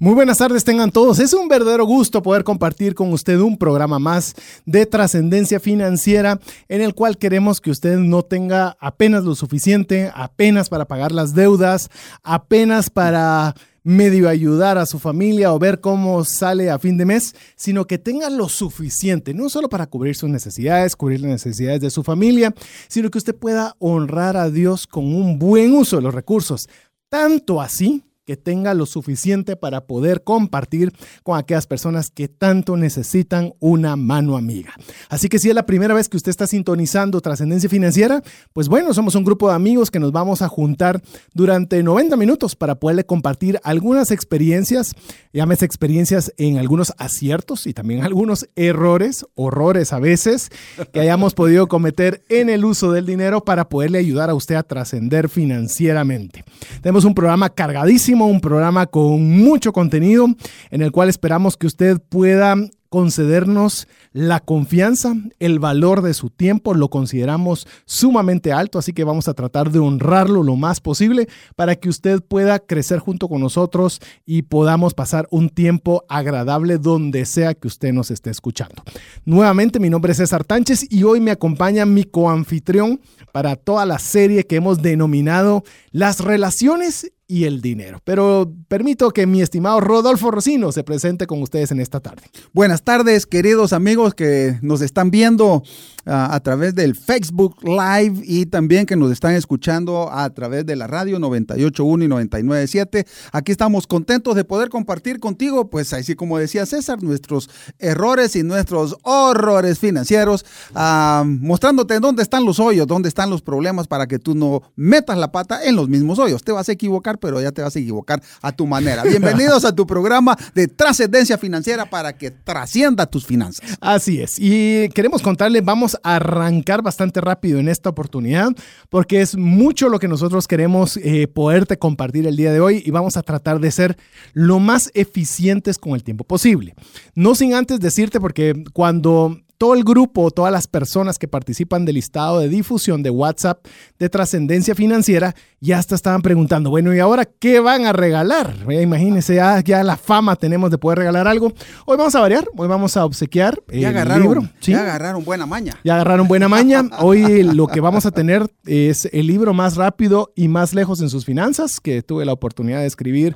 Muy buenas tardes tengan todos. Es un verdadero gusto poder compartir con usted un programa más de trascendencia financiera en el cual queremos que usted no tenga apenas lo suficiente, apenas para pagar las deudas, apenas para medio ayudar a su familia o ver cómo sale a fin de mes, sino que tenga lo suficiente, no solo para cubrir sus necesidades, cubrir las necesidades de su familia, sino que usted pueda honrar a Dios con un buen uso de los recursos. Tanto así que tenga lo suficiente para poder compartir con aquellas personas que tanto necesitan una mano amiga. Así que si es la primera vez que usted está sintonizando Trascendencia Financiera, pues bueno, somos un grupo de amigos que nos vamos a juntar durante 90 minutos para poderle compartir algunas experiencias, llámese experiencias en algunos aciertos y también algunos errores, horrores a veces, que hayamos podido cometer en el uso del dinero para poderle ayudar a usted a trascender financieramente. Tenemos un programa cargadísimo un programa con mucho contenido en el cual esperamos que usted pueda concedernos la confianza, el valor de su tiempo, lo consideramos sumamente alto, así que vamos a tratar de honrarlo lo más posible para que usted pueda crecer junto con nosotros y podamos pasar un tiempo agradable donde sea que usted nos esté escuchando. Nuevamente, mi nombre es César Tánchez y hoy me acompaña mi coanfitrión para toda la serie que hemos denominado Las relaciones y el dinero. Pero permito que mi estimado Rodolfo Rocino se presente con ustedes en esta tarde. Buenas tardes, queridos amigos que nos están viendo a través del Facebook Live y también que nos están escuchando a través de la radio 98.1 y 99.7. Aquí estamos contentos de poder compartir contigo, pues así como decía César, nuestros errores y nuestros horrores financieros, ah, mostrándote dónde están los hoyos, dónde están los problemas para que tú no metas la pata en los mismos hoyos. Te vas a equivocar pero ya te vas a equivocar a tu manera. Bienvenidos a tu programa de trascendencia financiera para que trascienda tus finanzas. Así es. Y queremos contarle, vamos arrancar bastante rápido en esta oportunidad, porque es mucho lo que nosotros queremos eh, poderte compartir el día de hoy y vamos a tratar de ser lo más eficientes con el tiempo posible. No sin antes decirte, porque cuando todo el grupo, todas las personas que participan del listado de difusión de WhatsApp de trascendencia financiera, ya hasta estaban preguntando, bueno, ¿y ahora qué van a regalar? Imagínense, ya, ya la fama tenemos de poder regalar algo. Hoy vamos a variar, hoy vamos a obsequiar el agarraron, libro. Ya agarraron buena maña. Ya agarraron buena maña. Hoy lo que vamos a tener es el libro más rápido y más lejos en sus finanzas, que tuve la oportunidad de escribir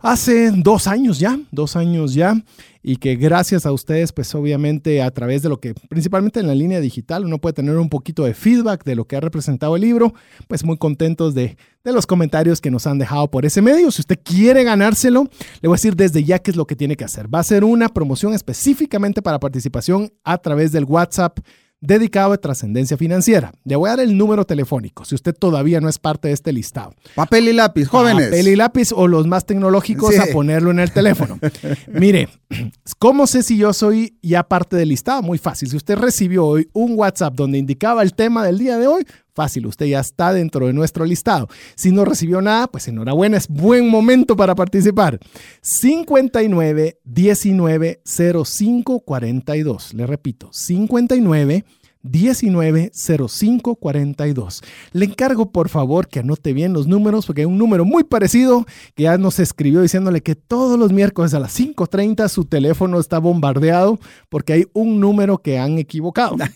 hace dos años ya, dos años ya y que gracias a ustedes, pues obviamente a través de lo que, principalmente en la línea digital, uno puede tener un poquito de feedback de lo que ha representado el libro, pues muy contentos de, de los comentarios que nos han dejado por ese medio. Si usted quiere ganárselo, le voy a decir desde ya qué es lo que tiene que hacer. Va a ser una promoción específicamente para participación a través del WhatsApp dedicado a trascendencia financiera. Le voy a dar el número telefónico si usted todavía no es parte de este listado. Papel y lápiz, jóvenes. Papel y lápiz o los más tecnológicos a ponerlo en el teléfono. Mire, ¿cómo sé si yo soy ya parte del listado? Muy fácil. Si usted recibió hoy un WhatsApp donde indicaba el tema del día de hoy, fácil, usted ya está dentro de nuestro listado. Si no recibió nada, pues enhorabuena, es buen momento para participar. 59 19 05 42. Le repito, 59 190542. Le encargo por favor que anote bien los números porque hay un número muy parecido que ya nos escribió diciéndole que todos los miércoles a las 5.30 su teléfono está bombardeado porque hay un número que han equivocado. no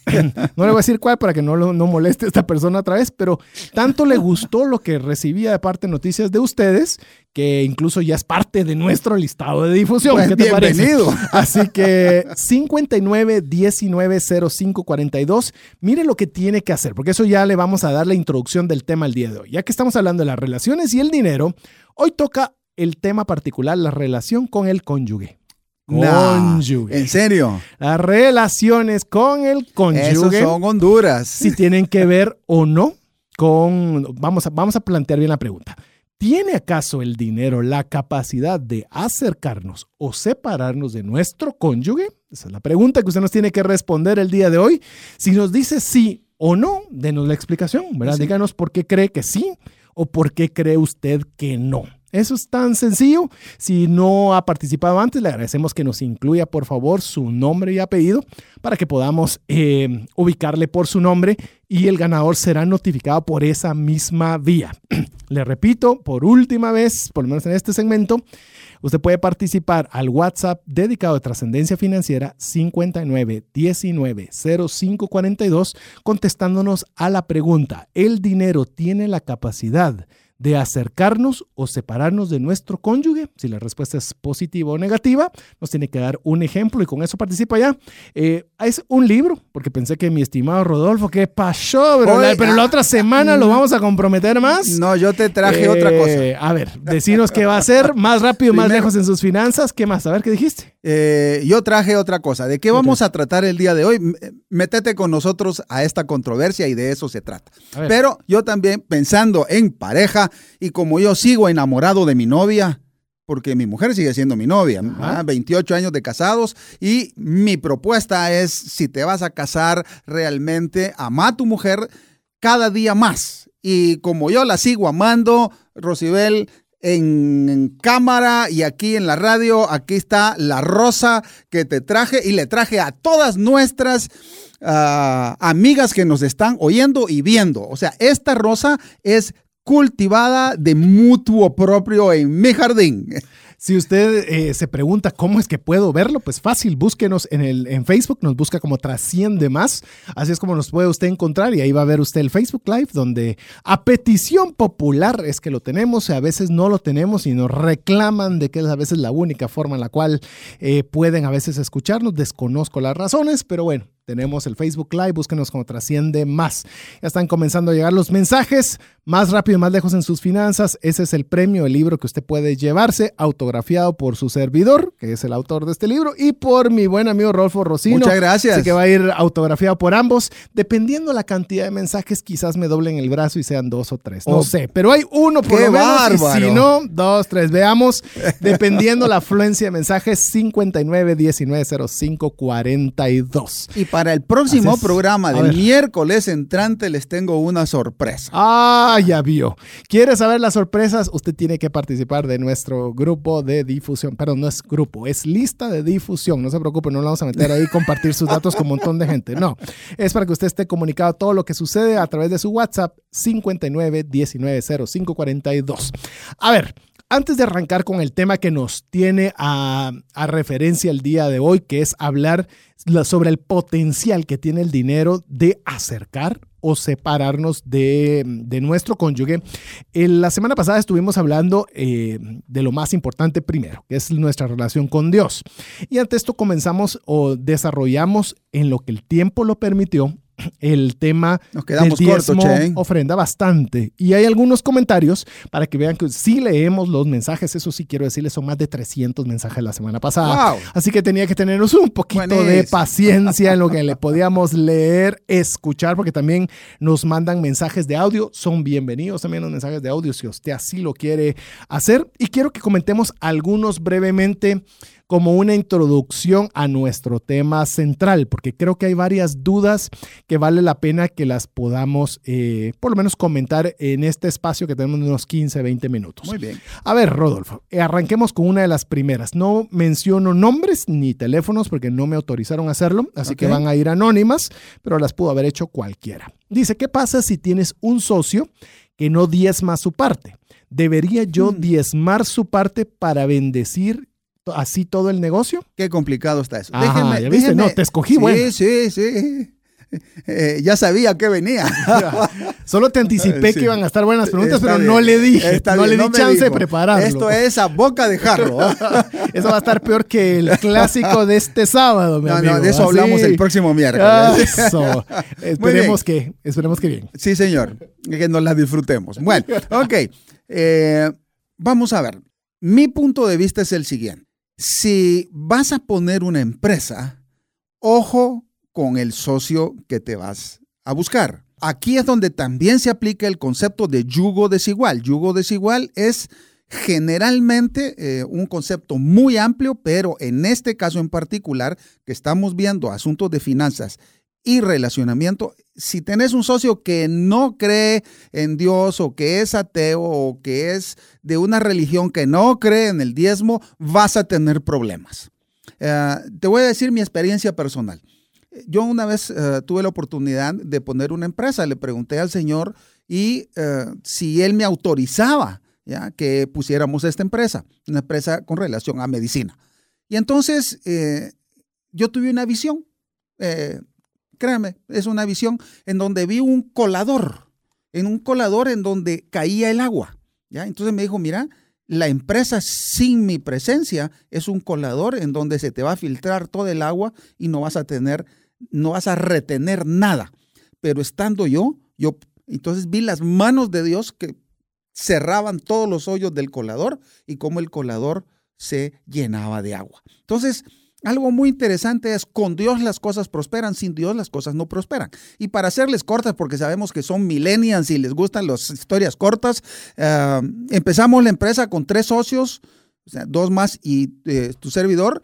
le voy a decir cuál para que no, no moleste a esta persona otra vez, pero tanto le gustó lo que recibía de parte de noticias de ustedes que incluso ya es parte de nuestro listado de difusión. Pues ¿Qué te bienvenido. Parece? Así que 59 19 05 42, mire lo que tiene que hacer, porque eso ya le vamos a dar la introducción del tema el día de hoy. Ya que estamos hablando de las relaciones y el dinero, hoy toca el tema particular, la relación con el cónyuge. Cónyuge. ¿En serio? Las relaciones con el cónyuge. Esos son Honduras. Si tienen que ver o no con, vamos a, vamos a plantear bien la pregunta ¿Tiene acaso el dinero la capacidad de acercarnos o separarnos de nuestro cónyuge? Esa es la pregunta que usted nos tiene que responder el día de hoy. Si nos dice sí o no, denos la explicación, ¿verdad? Díganos por qué cree que sí o por qué cree usted que no. Eso es tan sencillo. Si no ha participado antes, le agradecemos que nos incluya, por favor, su nombre y apellido para que podamos eh, ubicarle por su nombre y el ganador será notificado por esa misma vía. le repito, por última vez, por lo menos en este segmento, usted puede participar al WhatsApp dedicado a trascendencia financiera 59190542 contestándonos a la pregunta, ¿el dinero tiene la capacidad de acercarnos o separarnos de nuestro cónyuge. Si la respuesta es positiva o negativa, nos tiene que dar un ejemplo y con eso participa ya. Eh, es un libro, porque pensé que mi estimado Rodolfo, ¿qué pasó? Bro? pero la ah, otra semana lo vamos a comprometer más. No, yo te traje otra cosa. Eh, a ver, decinos qué va a ser más rápido, más lejos en sus finanzas. ¿Qué más? A ver, ¿qué dijiste? Eh, yo traje otra cosa. ¿De qué vamos a tratar el día de hoy? Métete con nosotros a esta controversia y de eso se trata. Pero yo también pensando en pareja, y como yo sigo enamorado de mi novia, porque mi mujer sigue siendo mi novia, 28 años de casados y mi propuesta es, si te vas a casar realmente, ama a tu mujer cada día más. Y como yo la sigo amando, Rosibel, en, cámara y aquí en la radio, aquí está la rosa que te traje y le traje a todas nuestras ah, amigas que nos están oyendo y viendo. O sea, esta rosa es cultivada de mutuo propio en mi jardín. Si usted eh, se pregunta cómo es que puedo verlo, pues fácil, búsquenos en, el, en Facebook, nos busca como Trasciende Más, así es como nos puede usted encontrar y ahí va a ver usted el Facebook Live, donde a petición popular es que lo tenemos, a veces no lo tenemos y nos reclaman de que es a veces la única forma en la cual eh, pueden a veces escucharnos, desconozco las razones, pero bueno, tenemos el Facebook Live, búsquenos como Trasciende Más. Ya están comenzando a llegar los mensajes, más rápido y más lejos en sus finanzas. Ese es el premio, el libro que usted puede llevarse, autografiado por su servidor, que es el autor de este libro, y por mi buen amigo Rolfo Rocino. Muchas gracias. Así que va a ir autografiado por ambos. Dependiendo la cantidad de mensajes, quizás me doblen el brazo y sean dos o tres. No oh. sé, pero hay uno por lo menos. si no, dos, tres. Veamos, dependiendo la afluencia de mensajes, 59 19 05 42. Y para el próximo programa de miércoles entrante les tengo una sorpresa. Ah, ya vio. ¿Quiere saber las sorpresas? Usted tiene que participar de nuestro grupo de difusión. Perdón, no es grupo, es lista de difusión. No se preocupe, no lo vamos a meter ahí compartir sus datos con un montón de gente. No, es para que usted esté comunicado todo lo que sucede a través de su WhatsApp 59 19 05 42. A ver, antes de arrancar con el tema que nos tiene a, referencia el día de hoy, que es hablar sobre el potencial que tiene el dinero de acercar o separarnos de, nuestro cónyuge. la semana pasada estuvimos hablando eh, de lo más importante primero, que es nuestra relación con Dios. Y ante esto comenzamos o desarrollamos en lo que el tiempo lo permitió el tema Nos quedamos del diezmo ofrenda bastante. Y hay algunos comentarios para que vean que sí leemos los mensajes, eso sí quiero decirles, son más de 300 mensajes la semana pasada. Así que tenía que tenernos un poquito de paciencia en lo que le podíamos leer, escuchar, porque también nos mandan mensajes de audio, son bienvenidos también los mensajes de audio si usted así lo quiere hacer. Y quiero que comentemos algunos brevemente como una introducción a nuestro tema central, porque creo que hay varias dudas que vale la pena que las podamos eh, por lo menos comentar en este espacio que tenemos unos 15, 20 minutos. Muy bien. A ver, Rodolfo, eh, arranquemos con una de las primeras. No menciono nombres ni teléfonos porque no me autorizaron a hacerlo, así que van a ir anónimas, pero las pudo haber hecho cualquiera. Dice, ¿qué pasa si tienes un socio que no diezma su parte? ¿Debería yo mm. diezmar su parte para bendecir así todo el negocio? Qué complicado está eso. déjeme, No, te escogí, sí, Sí, sí, eh, ya sabía que venía. Solo te anticipé que iban a estar buenas preguntas, pero no le dije, no le di chance de prepararlo. Esto es a boca de jarro. eso va a estar peor que el clásico de este sábado, mi no, No, de eso hablamos el próximo miércoles. Eso. Esperemos que, esperemos que bien. Sí, señor. Que nos la disfrutemos. Bueno, ok. Eh, vamos a ver. Mi punto de vista es el siguiente si vas a poner una empresa, ojo con el socio que te vas a buscar. aquí es donde también se aplica el concepto de yugo desigual. Yugo desigual es generalmente eh, un concepto muy amplio, pero en este caso en particular, que estamos viendo asuntos de finanzas y relacionamiento, si tenés un socio que no cree en Dios o que es ateo o que es de una religión que no cree en el diezmo, vas a tener problemas. Eh, te voy a decir mi experiencia personal. Yo una vez eh, tuve la oportunidad de poner una empresa, le pregunté al Señor y si Él me autorizaba ¿ya? que pusiéramos esta empresa, una empresa con relación a medicina. Y entonces eh, yo tuve una visión, eh, créanme, es una visión en donde vi un colador, en un colador en donde caía el agua. ¿ya? Entonces me dijo, mira, la empresa sin mi presencia es un colador en donde se te va a filtrar todo el agua y no vas a tener, no vas a retener nada. Pero estando yo, yo entonces vi las manos de Dios que cerraban todos los hoyos del colador y cómo el colador se llenaba de agua. Entonces, algo muy interesante es, con Dios las cosas prosperan, sin Dios las cosas no prosperan. Y para hacerles cortas, porque sabemos que son millennials y les gustan las historias cortas, eh, empezamos la empresa con tres socios, dos más y eh, tu servidor,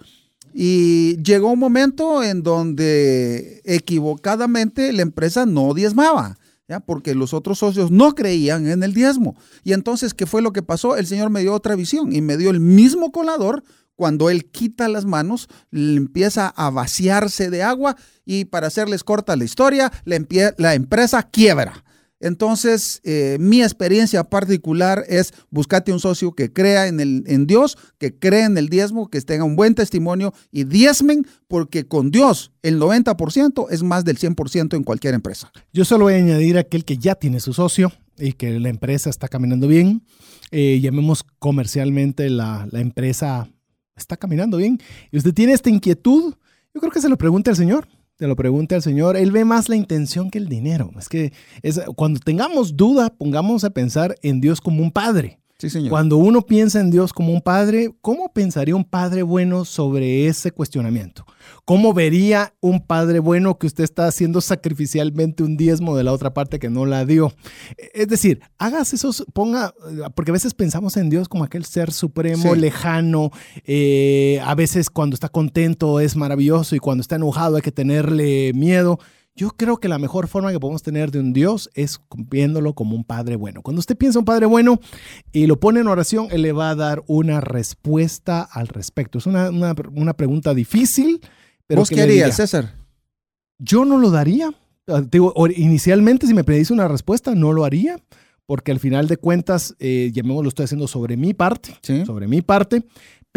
y llegó un momento en donde equivocadamente la empresa no diezmaba porque los otros socios no creían en el diezmo. Y entonces, ¿qué fue lo que pasó? El Señor me dio otra visión y me dio el mismo colador. Cuando Él quita las manos, empieza a vaciarse de agua y para hacerles corta la historia, la empresa quiebra. Entonces, eh, mi experiencia particular es buscate un socio que crea en, el, Dios, que crea en el diezmo, que tenga un buen testimonio y diezmen, porque con Dios el 90% es más del 100% en cualquier empresa. Yo solo voy a añadir aquel que ya tiene su socio y que la empresa está caminando bien. Eh, llamemos comercialmente la empresa está caminando bien. Y usted tiene esta inquietud, yo creo que se lo pregunte al Señor te lo pregunte al Señor, Él ve más la intención que el dinero. Es que es, cuando tengamos duda, pongamos a pensar en Dios como un padre. Sí, señor. Cuando uno piensa en Dios como un padre, ¿cómo pensaría un padre bueno sobre ese cuestionamiento? ¿Cómo vería un padre bueno que usted está haciendo sacrificialmente un diezmo de la otra parte que no la dio? Es decir, hagas esos, ponga, porque a veces pensamos en Dios como aquel ser supremo, lejano, eh, a veces cuando está contento es maravilloso y cuando está enojado hay que tenerle miedo. Yo creo que la mejor forma que podemos tener de un Dios es viéndolo como un Padre bueno. Cuando usted piensa un Padre bueno y lo pone en oración, Él le va a dar una respuesta al respecto. Es una, una, pregunta difícil, pero ¿Vos qué harías, César? Yo no lo daría. Ah, digo, inicialmente, si me pedís una respuesta, no lo haría, porque al final de cuentas, eh, llamémoslo, estoy haciendo sobre mi parte, sobre mi parte,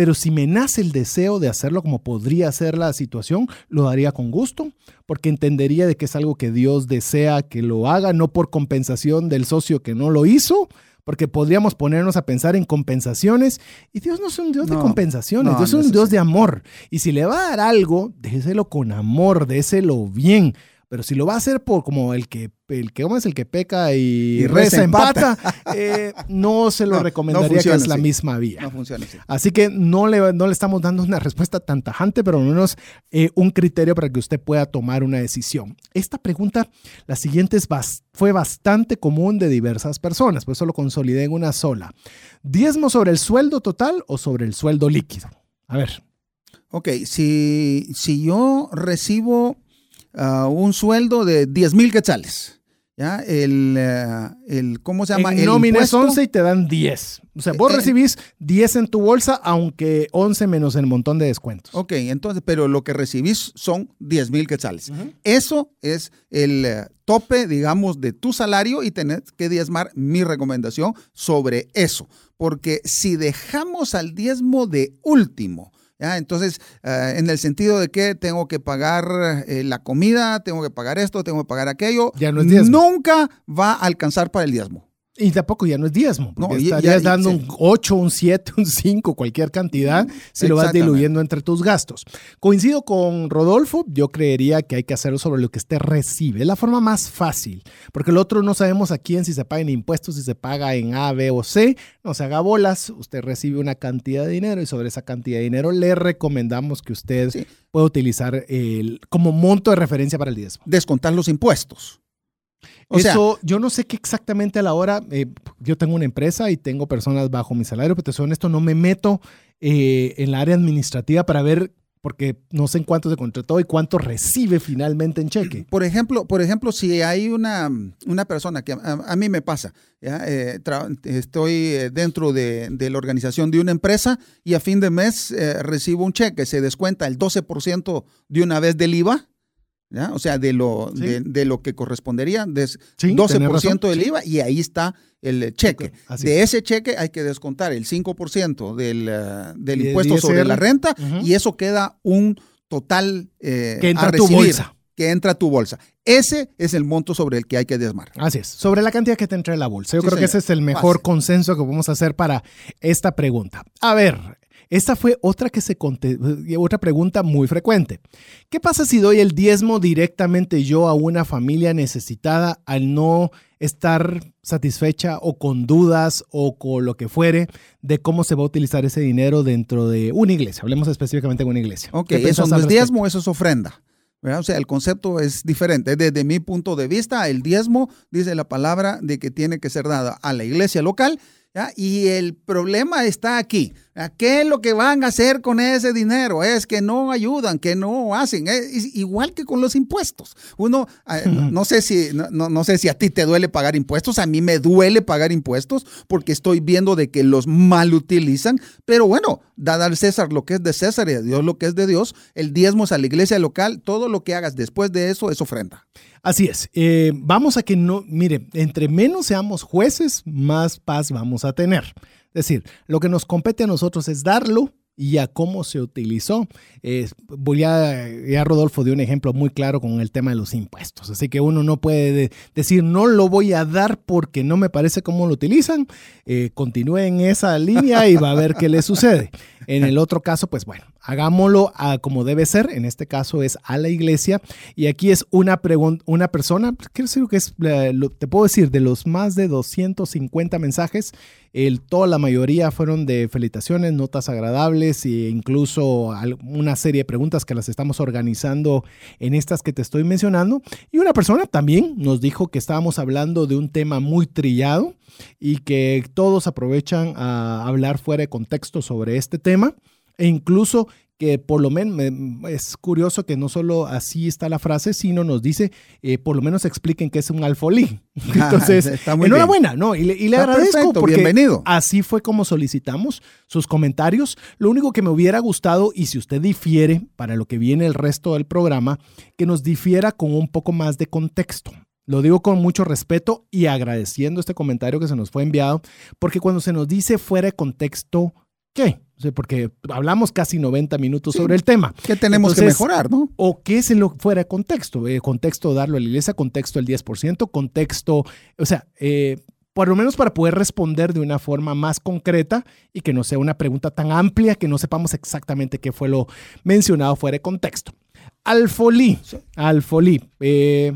pero si me nace el deseo de hacerlo como podría ser la situación, lo daría con gusto, porque entendería de que es algo que Dios desea que lo haga, no por compensación del socio que no lo hizo, porque podríamos ponernos a pensar en compensaciones y Dios no es un Dios de compensaciones, Dios es un Dios de amor. Y si le va a dar algo, déjeselo con amor, déselo bien. Pero si lo va a hacer por como el que, el que es el que peca y, reza empata, eh, no se lo recomendaría que es la misma vía. No funciona así. que no le, no le estamos dando una respuesta tan tajante, pero al menos eh, un criterio para que usted pueda tomar una decisión. Esta pregunta, la siguiente, es fue bastante común de diversas personas, por eso lo consolidé en una sola. ¿Diezmo sobre el sueldo total o sobre el sueldo líquido? A ver. Ok, si, si yo recibo un sueldo de 10 mil quetzales. ¿Ya? El, eh, el, ¿cómo se llama? En nómina 11 y te dan 10. O sea, vos recibís 10 en tu bolsa, aunque 11 menos el montón de descuentos. Ok, entonces, pero lo que recibís son 10 mil quetzales. Eso es el eh, tope, digamos, de tu salario y tenés que diezmar mi recomendación sobre eso. Porque si dejamos al diezmo de último, entonces, eh, en el sentido de que tengo que pagar eh, la comida, tengo que pagar esto, tengo que pagar aquello, ya no es diezmo. nunca va a alcanzar para el diezmo. Y tampoco ya no es diezmo, no, estarías dando un 8, un 7, un 5, cualquier cantidad, si lo vas diluyendo entre tus gastos. Coincido con Rodolfo, yo creería que hay que hacerlo sobre lo que usted recibe. Es la forma más fácil, porque el otro no sabemos a quién, si se paga en impuestos, si se paga en A, B o C. No se haga bolas, usted recibe una cantidad de dinero y sobre esa cantidad de dinero le recomendamos que usted pueda utilizar el, como monto de referencia para el diezmo. Descontar los impuestos. O Eso, yo no sé qué exactamente a la hora, eh, yo tengo una empresa y tengo personas bajo mi salario, pero te soy honesto, no me meto eh, en la área administrativa para ver porque no sé en cuánto se contrató y cuánto recibe finalmente en cheque. Por ejemplo, por ejemplo si hay una, una persona que a, mí me pasa, eh, estoy dentro de, la organización de una empresa y a fin de mes eh, recibo un cheque, se descuenta el 12% de una vez del IVA. O sea, de lo, de, lo que correspondería, de 12% del IVA y ahí está el cheque. de ese cheque hay que descontar el 5% del, uh, del impuesto sobre la renta y eso queda un total eh, que entra a tu bolsa. Que entra a tu bolsa. Ese es el monto sobre el que hay que desmar. Así es, sobre la cantidad que te entra en la bolsa. Yo creo que ese es el mejor consenso que podemos hacer para esta pregunta. A ver, esta fue otra, que se otra pregunta muy frecuente. ¿Qué pasa si doy el diezmo directamente yo a una familia necesitada al no estar satisfecha o con dudas o con lo que fuere de cómo se va a utilizar ese dinero dentro de una iglesia? Hablemos específicamente de una iglesia. Ok, eso no es diezmo, eso es ofrenda. O sea, el concepto es diferente. Desde mi punto de vista, el diezmo dice la palabra de que tiene que ser dada a la iglesia local y el problema está aquí. ¿Qué es lo que van a hacer con ese dinero? Es que no ayudan, que no hacen. Es igual que con los impuestos. Uno, eh, no, sé si, no, no, sé si a ti te duele pagar impuestos, a mí me duele pagar impuestos porque estoy viendo de que los mal utilizan. Pero bueno, dad al César lo que es de César y a Dios lo que es de Dios. El diezmo es a la iglesia local. Todo lo que hagas después de eso es ofrenda. Así es. Eh, vamos a que no, mire, entre menos seamos jueces, más paz vamos a tener. Es decir, lo que nos compete a nosotros es darlo y a cómo se utilizó. Eh, voy a, ya Rodolfo dio un ejemplo muy claro con el tema de los impuestos. Así que uno no puede decir no lo voy a dar porque no me parece cómo lo utilizan. Eh, continúe en esa línea y va a ver qué le sucede. En el otro caso, pues bueno, hagámoslo como debe ser. En este caso es a la iglesia. Y aquí es una, una persona, decir que es, te puedo decir, de los más de 250 mensajes, el, toda la mayoría fueron de felicitaciones, notas agradables e incluso una serie de preguntas que las estamos organizando en estas que te estoy mencionando. Y una persona también nos dijo que estábamos hablando de un tema muy trillado y que todos aprovechan a hablar fuera de contexto sobre este tema e incluso que por lo menos es curioso que no solo así está la frase, sino nos dice, eh, por lo menos expliquen qué es un alfolí. Entonces, está muy enhorabuena, ¿no? Y le, y le agradezco porque bienvenido. así fue como solicitamos sus comentarios. Lo único que me hubiera gustado, y si usted difiere para lo que viene el resto del programa, que nos difiera con un poco más de contexto. Lo digo con mucho respeto y agradeciendo este comentario que se nos fue enviado, porque cuando se nos dice fuera de contexto, ¿qué? porque hablamos casi 90 minutos sobre el tema. ¿Qué tenemos que mejorar, no? ¿O qué es lo fuera de contexto? Eh, contexto darlo a la iglesia, contexto el 10%, contexto, o sea, eh, por lo menos para poder responder de una forma más concreta y que no sea una pregunta tan amplia que no sepamos exactamente qué fue lo mencionado fuera de contexto. Alfolí, alfolí. Eh,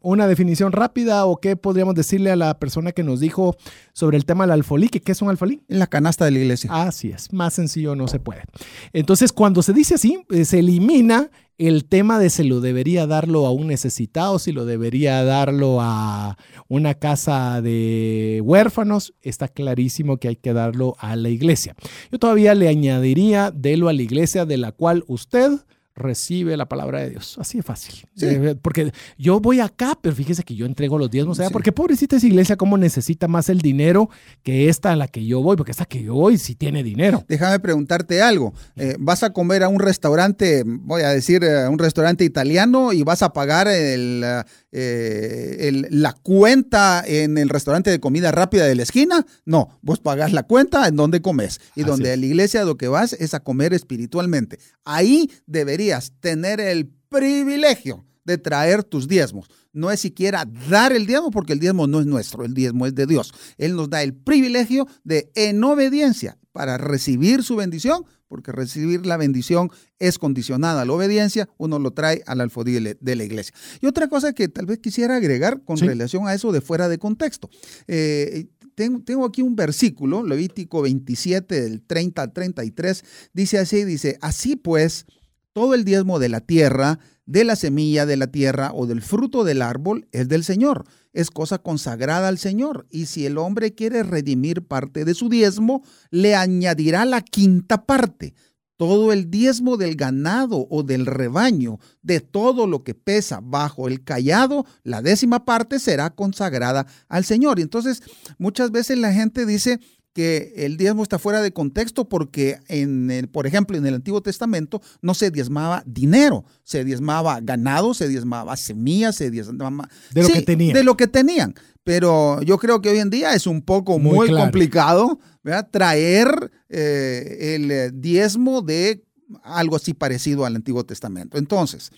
una definición rápida o qué podríamos decirle a la persona que nos dijo sobre el tema del alfolí, que qué es un alfolí? En la canasta de la iglesia. Así es, más sencillo no se puede. Entonces, cuando se dice así, eh, se elimina el tema de si lo debería darlo a un necesitado, si lo debería darlo a una casa de huérfanos, está clarísimo que hay que darlo a la iglesia. Yo todavía le añadiría, délo a la iglesia de la cual usted recibe la palabra de Dios. Así de fácil. Eh, porque yo voy acá, pero fíjese que yo entrego los diezmos. sea, Porque pobrecita esa iglesia, ¿cómo necesita más el dinero que esta a la que yo voy? Porque esta que yo voy sí tiene dinero. Déjame preguntarte algo. Eh, vas a comer a un restaurante, voy a decir, a eh, un restaurante italiano y vas a pagar el, la cuenta en el restaurante de comida rápida de la esquina. No, vos pagás la cuenta en donde comes. Y donde a la iglesia lo que vas es a comer espiritualmente. Ahí debería tener el privilegio de traer tus diezmos. No es siquiera dar el diezmo porque el diezmo no es nuestro, el diezmo es de Dios. Él nos da el privilegio de, en obediencia, para recibir su bendición, porque recibir la bendición es condicionada a la obediencia, uno lo trae al alfodí de la iglesia. Y otra cosa que tal vez quisiera agregar con relación a eso de fuera de contexto. Eh, tengo, tengo, aquí un versículo, Levítico 27, del 30 al 33, dice así, dice, así pues, todo el diezmo de la tierra, de la semilla de la tierra o del fruto del árbol es del Señor. Es cosa consagrada al Señor. Y si el hombre quiere redimir parte de su diezmo, le añadirá la quinta parte todo el diezmo del ganado o del rebaño, de todo lo que pesa bajo el callado, la décima parte será consagrada al Señor. Y entonces muchas veces la gente dice que el diezmo está fuera de contexto porque, en el, por ejemplo, en el Antiguo Testamento no se diezmaba dinero, se diezmaba ganado, se diezmaba semillas, se diezmaba... De lo que tenían. De lo que tenían. Pero yo creo que hoy en día es un poco muy, complicado traer eh, el diezmo de algo así parecido al Antiguo Testamento. Entonces,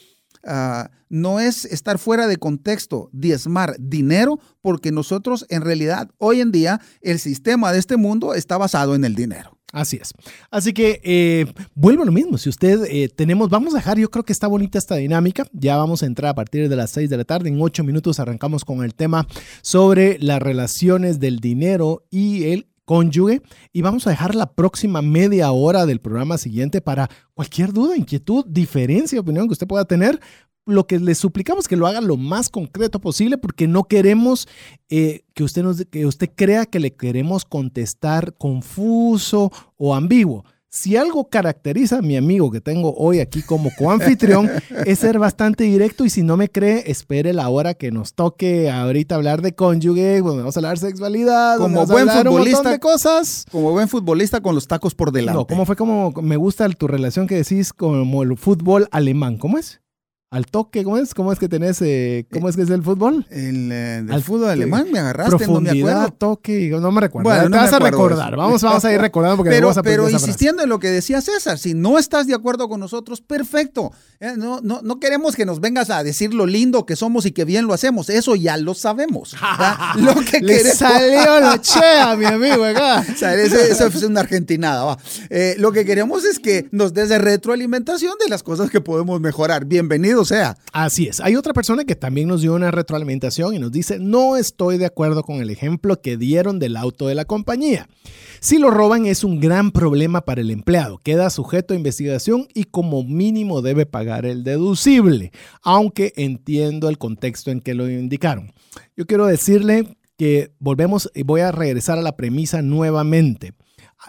ah, no es estar fuera de contexto diezmar dinero, porque nosotros en realidad hoy en día el sistema de este mundo está basado en el dinero. Así es. Así que eh, vuelvo a lo mismo. Si usted eh, tenemos, vamos a dejar, yo creo que está bonita esta dinámica. Ya vamos a entrar a partir de las 6 de la tarde. En 8 minutos arrancamos con el tema sobre las relaciones del dinero y el cónyuge y vamos a dejar la próxima media hora del programa siguiente para cualquier duda, inquietud, diferencia, opinión que usted pueda tener. Lo que le suplicamos que lo haga lo más concreto posible porque no queremos eh, que, usted nos, que usted crea que le queremos contestar confuso o ambiguo si algo caracteriza a mi amigo que tengo hoy aquí como coanfitrión, es ser bastante directo y si no me cree, espere la hora que nos toque ahorita hablar de cónyuge, vamos a hablar de sexualidad, como buen futbolista, de cosas. Como buen futbolista con los tacos por delante. No, ¿cómo fue como me gusta tu relación que decís como el fútbol alemán? ¿Cómo es? Al toque, ¿cómo es? ¿Cómo es que tenés, eh, cómo es que es el fútbol? El, eh, al fútbol alemán, me agarraste, profundidad, no me acuerdo. toque, no me recuerdo. Bueno, no vas a recordar, vamos, vamos a ir recordando porque pero, vamos a Pero insistiendo en lo que decía César, si no estás de acuerdo con nosotros, perfecto. Eh, no, no, no queremos que nos vengas a decir lo lindo que somos y que bien lo hacemos, eso ya lo sabemos. lo que Le salió lo chea, mi amigo, acá. o sea, eso, es una argentinada, va. lo que queremos es que nos des de retroalimentación de las cosas que podemos mejorar. Bienvenido sea. Así es. Hay otra persona que también nos dio una retroalimentación y nos dice, no estoy de acuerdo con el ejemplo que dieron del auto de la compañía. Si lo roban es un gran problema para el empleado. Queda sujeto a investigación y como mínimo debe pagar el deducible, aunque entiendo el contexto en que lo indicaron. Yo quiero decirle que volvemos y voy a regresar a la premisa nuevamente.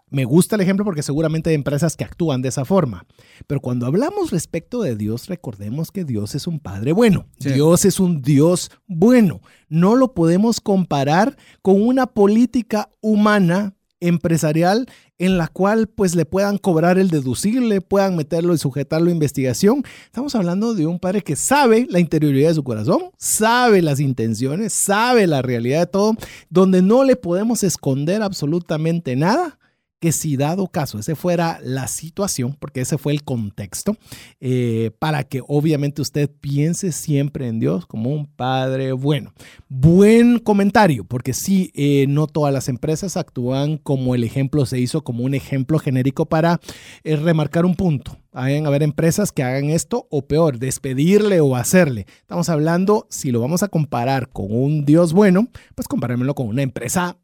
Me gusta el ejemplo porque seguramente hay empresas que actúan de esa forma. Pero cuando hablamos respecto de Dios, recordemos que Dios es un Padre bueno. Dios es un Dios bueno. No lo podemos comparar con una política humana empresarial en la cual pues le puedan cobrar el deducible, puedan meterlo y sujetarlo a investigación. Estamos hablando de un padre que sabe la interioridad de su corazón, sabe las intenciones, sabe la realidad de todo, donde no le podemos esconder absolutamente nada que si dado caso ese fuera la situación, porque ese fue el contexto, eh, para que obviamente usted piense siempre en Dios como un Padre bueno. Buen comentario, porque sí, eh, no todas las empresas actúan como el ejemplo se hizo, como un ejemplo genérico para eh, remarcar un punto. Hay a haber empresas que hagan esto o peor, despedirle o hacerle. Estamos hablando, si lo vamos a comparar con un Dios bueno, pues comparémoslo con una empresa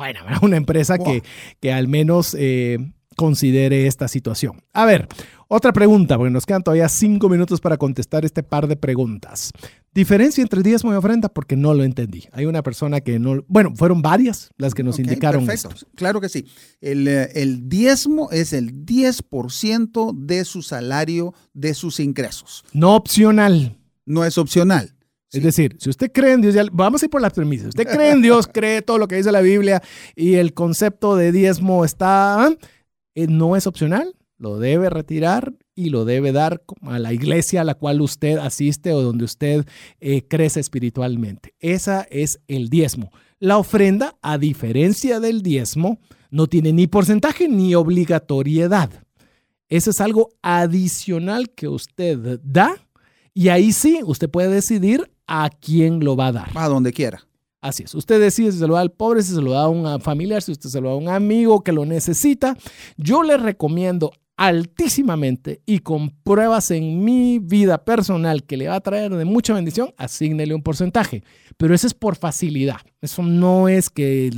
bueno, una empresa que, que al menos eh, considere esta situación. A ver, otra pregunta, porque nos quedan todavía cinco minutos para contestar este par de preguntas. Diferencia entre diezmo y ofrenda, porque no lo entendí. Hay una persona que no. Bueno, fueron varias las que nos indicaron perfecto. esto. Claro que sí. El, eh, el diezmo es el 10% de su salario, de sus ingresos. No opcional. No es opcional. Es decir, si usted cree en Dios, vamos a ir por las premisas. Usted cree en Dios, cree todo lo que dice la Biblia y el concepto de diezmo está, eh, no es opcional, lo debe retirar y lo debe dar a la iglesia a la cual usted asiste o donde usted eh, crece espiritualmente. Esa es el diezmo. La ofrenda, a diferencia del diezmo, no tiene ni porcentaje ni obligatoriedad. Eso es algo adicional que usted da y ahí sí, usted puede decidir a quién lo va a dar. A donde quiera. Así es. Usted decide si se lo da al pobre, si se lo da a un familiar, si usted se lo da a un amigo que lo necesita. Yo le recomiendo altísimamente y con pruebas en mi vida personal que le va a traer de mucha bendición, asígnele un porcentaje. Pero eso es por facilidad. Eso no es que,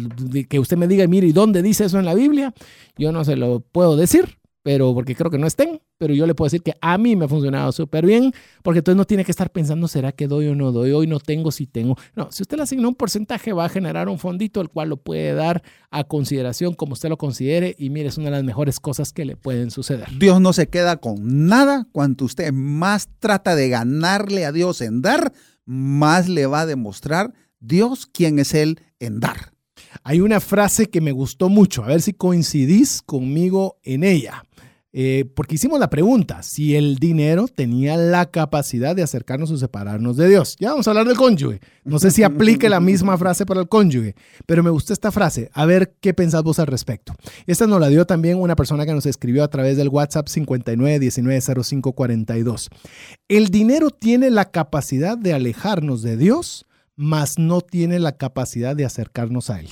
que usted me diga, mire, ¿y dónde dice eso en la Biblia? Yo no se lo puedo decir, pero porque creo que no estén, pero yo le puedo decir que a mí me ha funcionado súper bien, porque entonces no tiene que estar pensando, ¿será que doy o no doy? Hoy no tengo, si tengo. No, si usted le asigna un porcentaje, va a generar un fondito, el cual lo puede dar a consideración como usted lo considere, y mire, es una de las mejores cosas que le pueden suceder. Dios no se queda con nada, cuanto usted más trata de ganarle a Dios en dar, más le va a demostrar Dios quién es Él en dar. Hay una frase que me gustó mucho, a ver si coincidís conmigo en ella. Eh, porque hicimos la pregunta, si el dinero tenía la capacidad de acercarnos o separarnos de Dios. Ya vamos a hablar del cónyuge. No sé si aplique la misma frase para el cónyuge, pero me gustó esta frase. A ver qué pensás vos al respecto. Esta nos la dio también una persona que nos escribió a través del WhatsApp 59190542. El dinero tiene la capacidad de alejarnos de Dios, mas no tiene la capacidad de acercarnos a Él.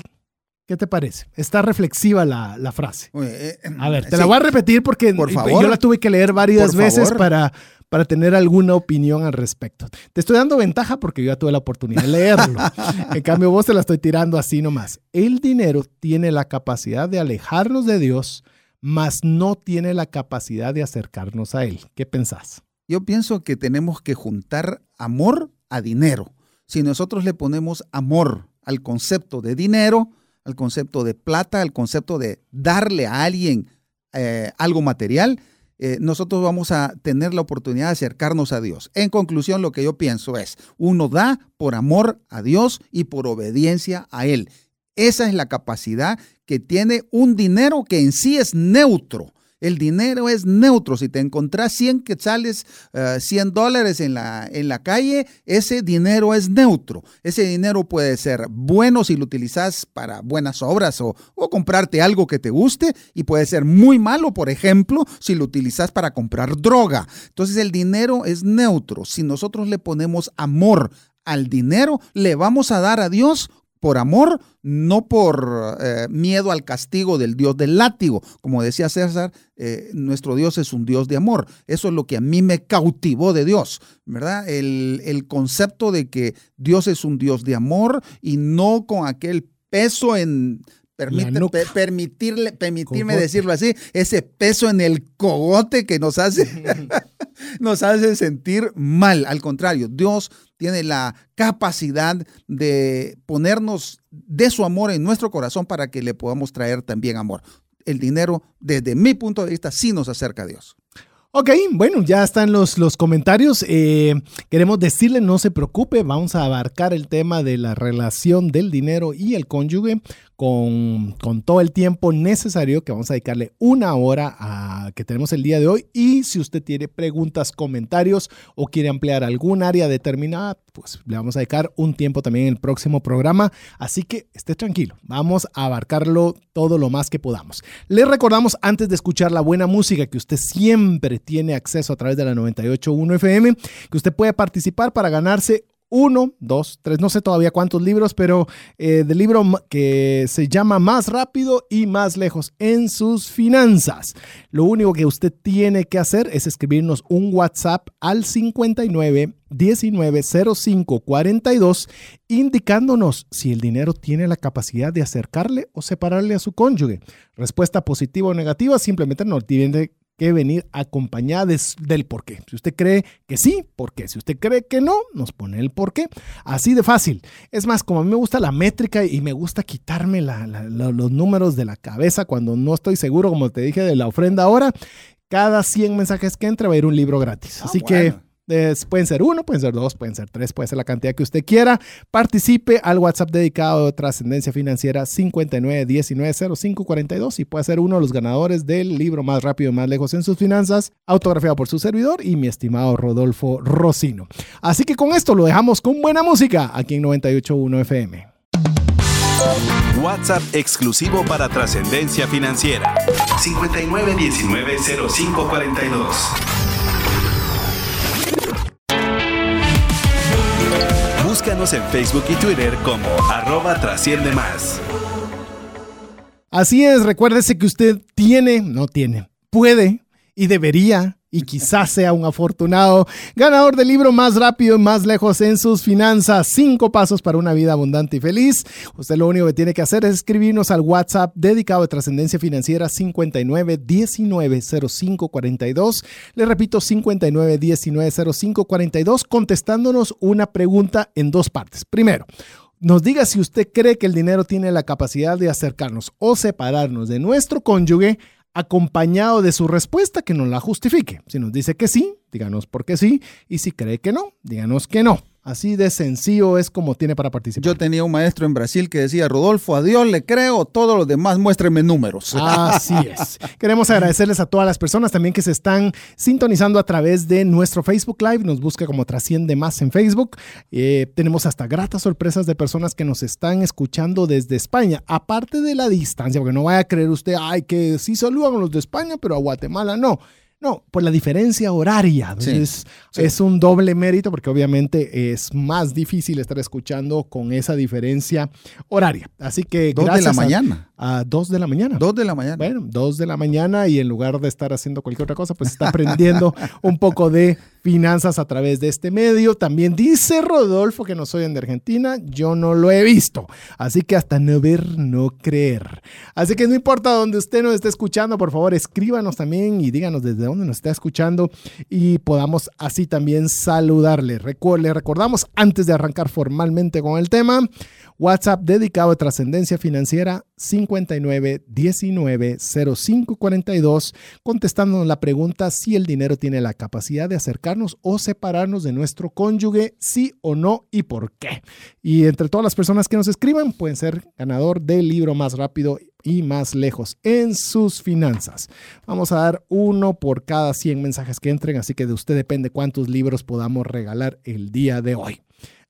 ¿Qué te parece? Está reflexiva la, frase. Eh, a ver, te la voy a repetir porque yo la tuve que leer varias veces para, para tener alguna opinión al respecto. Te estoy dando ventaja porque yo ya tuve la oportunidad de leerlo. en cambio, vos te la estoy tirando así nomás. El dinero tiene la capacidad de alejarnos de Dios, mas no tiene la capacidad de acercarnos a Él. ¿Qué pensás? Yo pienso que tenemos que juntar amor a dinero. Si nosotros le ponemos amor al concepto de dinero, al concepto de plata, al concepto de darle a alguien eh, algo material, eh, nosotros vamos a tener la oportunidad de acercarnos a Dios. En conclusión, lo que yo pienso es, uno da por amor a Dios y por obediencia a Él. Esa es la capacidad que tiene un dinero que en sí es neutro. El dinero es neutro. Si te encontrás 100 quetzales, 100 eh, dólares en la, en la calle, ese dinero es neutro. Ese dinero puede ser bueno si lo utilizas para buenas obras o, o comprarte algo que te guste y puede ser muy malo, por ejemplo, si lo utilizas para comprar droga. Entonces el dinero es neutro. Si nosotros le ponemos amor al dinero, le vamos a dar a Dios por amor, no por eh, miedo al castigo del Dios del látigo. Como decía César, eh, nuestro Dios es un Dios de amor. Eso es lo que a mí me cautivó de Dios, ¿verdad? El, el concepto de que Dios es un Dios de amor y no con aquel peso en, permitirle, permitirme decirlo así, ese peso en el cogote que nos hace, nos hace sentir mal. Al contrario, Dios tiene la capacidad de ponernos de su amor en nuestro corazón para que le podamos traer también amor. El dinero, desde mi punto de vista, sí nos acerca a Dios. Ok, bueno, ya están los, los comentarios. Eh, queremos decirle, no se preocupe, vamos a abarcar el tema de la relación del dinero y el cónyuge con, todo el tiempo necesario que vamos a dedicarle una hora a, que tenemos el día de hoy. Y si usted tiene preguntas, comentarios o quiere ampliar algún área determinada, pues le vamos a dedicar un tiempo también en el próximo programa. Así que esté tranquilo, vamos a abarcarlo todo lo más que podamos. Le recordamos antes de escuchar la buena música que usted siempre tiene acceso a través de la 98.1 FM, que usted puede participar para ganarse uno, dos, tres, no sé todavía cuántos libros, pero eh, del libro que se llama Más rápido y más lejos en sus finanzas. Lo único que usted tiene que hacer es escribirnos un WhatsApp al 59 19 05 42 indicándonos si el dinero tiene la capacidad de acercarle o separarle a su cónyuge. Respuesta positiva o negativa, simplemente no tiene que venir acompañada del por qué. Si usted cree que sí, ¿por qué? Si usted cree que no, nos pone el por qué. Así de fácil. Es más, como a mí me gusta la métrica y me gusta quitarme los números de la cabeza cuando no estoy seguro, como te dije, de la ofrenda ahora, cada 100 mensajes que entre va a ir un libro gratis. Ah, Así que pueden ser uno, pueden ser dos, pueden ser tres, puede ser la cantidad que usted quiera. Participe al WhatsApp dedicado de Trascendencia Financiera 59190542 y puede ser uno de los ganadores del libro Más rápido, más lejos en sus finanzas, autografiado por su servidor y mi estimado Rodolfo Rosino. Así que con esto lo dejamos con buena música aquí en 981 FM. WhatsApp exclusivo para Trascendencia Financiera 59190542. Búscanos en Facebook y Twitter como arroba trasciende más. Así es, recuérdese que usted tiene, no tiene, puede y debería y quizás sea un afortunado ganador del libro más rápido y más lejos en sus finanzas. Cinco pasos para una vida abundante y feliz. Usted lo único que tiene que hacer es escribirnos al WhatsApp dedicado a trascendencia financiera 59190542. Le repito, 59190542, contestándonos una pregunta en dos partes. Primero, nos diga si usted cree que el dinero tiene la capacidad de acercarnos o separarnos de nuestro cónyuge acompañado de su respuesta que nos la justifique. Si nos dice que sí, díganos por qué sí, y si cree que no, díganos que no. Así de sencillo es como tiene para participar. Yo tenía un maestro en Brasil que decía, Rodolfo, a Dios le creo, todos los demás muéstrenme números. Así es. Queremos agradecerles a todas las personas también que se están sintonizando a través de nuestro Facebook Live. Nos busca como Trasciende Más en Facebook. Eh, tenemos hasta gratas sorpresas de personas que nos están escuchando desde España. Aparte de la distancia, porque no vaya a creer usted, ay, que sí saludan a los de España, pero a Guatemala no. No, por la diferencia horaria. Es un doble mérito porque obviamente es más difícil estar escuchando con esa diferencia horaria. Así que Dos de la mañana. A, dos de la mañana. Dos de la mañana. Bueno, dos de la mañana y en lugar de estar haciendo cualquier otra cosa, pues está aprendiendo un poco de finanzas a través de este medio. También dice Rodolfo que no soy de Argentina, yo no lo he visto. Así que hasta no ver, no creer. Así que no importa donde usted nos esté escuchando, por favor, escríbanos también y díganos desde dónde nos está escuchando y podamos así también saludarle. Le recordamos antes de arrancar formalmente con el tema, WhatsApp dedicado a trascendencia financiera 59190542, contestándonos la pregunta si el dinero tiene la capacidad de acercarnos o separarnos de nuestro cónyuge, sí o no y por qué. Y entre todas las personas que nos escriban, pueden ser ganador del libro más rápido y más lejos en sus finanzas. Vamos a dar uno por cada 100 mensajes que entren, así que de usted depende cuántos libros podamos regalar el día de hoy.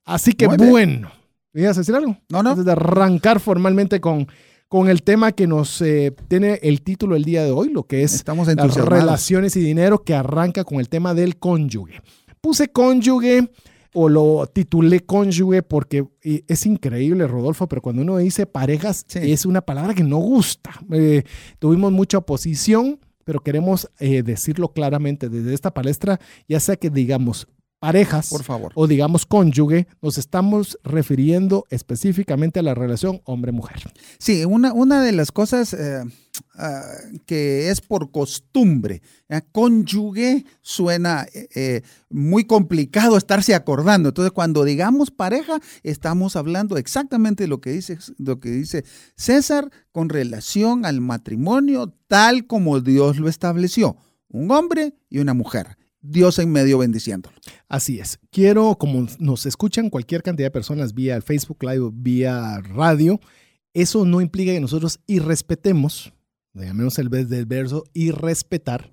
Así que bueno. ¿Querías decir algo? No, no. Antes de arrancar formalmente con, con el tema que nos eh, tiene el título el día de hoy, lo que es Estamos las relaciones y dinero, que arranca con el tema del cónyuge. Puse cónyuge o lo titulé cónyuge porque es increíble, Rodolfo, pero cuando uno dice parejas es una palabra que no gusta. Eh, tuvimos mucha oposición, pero queremos eh, decirlo claramente desde esta palestra, ya sea que digamos parejas Por favor. o digamos cónyuge, nos estamos refiriendo específicamente a la relación hombre-mujer. Sí, una, una de las cosas eh, ah, que es por costumbre, ¿eh? cónyuge suena eh, muy complicado estarse acordando. Entonces, cuando digamos pareja, estamos hablando exactamente lo que dice, lo que dice César con relación al matrimonio tal como Dios lo estableció, un hombre y una mujer. Dios en medio bendiciéndolo. Así es. Quiero, como nos escuchan cualquier cantidad de personas vía Facebook Live, vía radio, eso no implica que nosotros irrespetemos, llamemos el del verso, irrespetar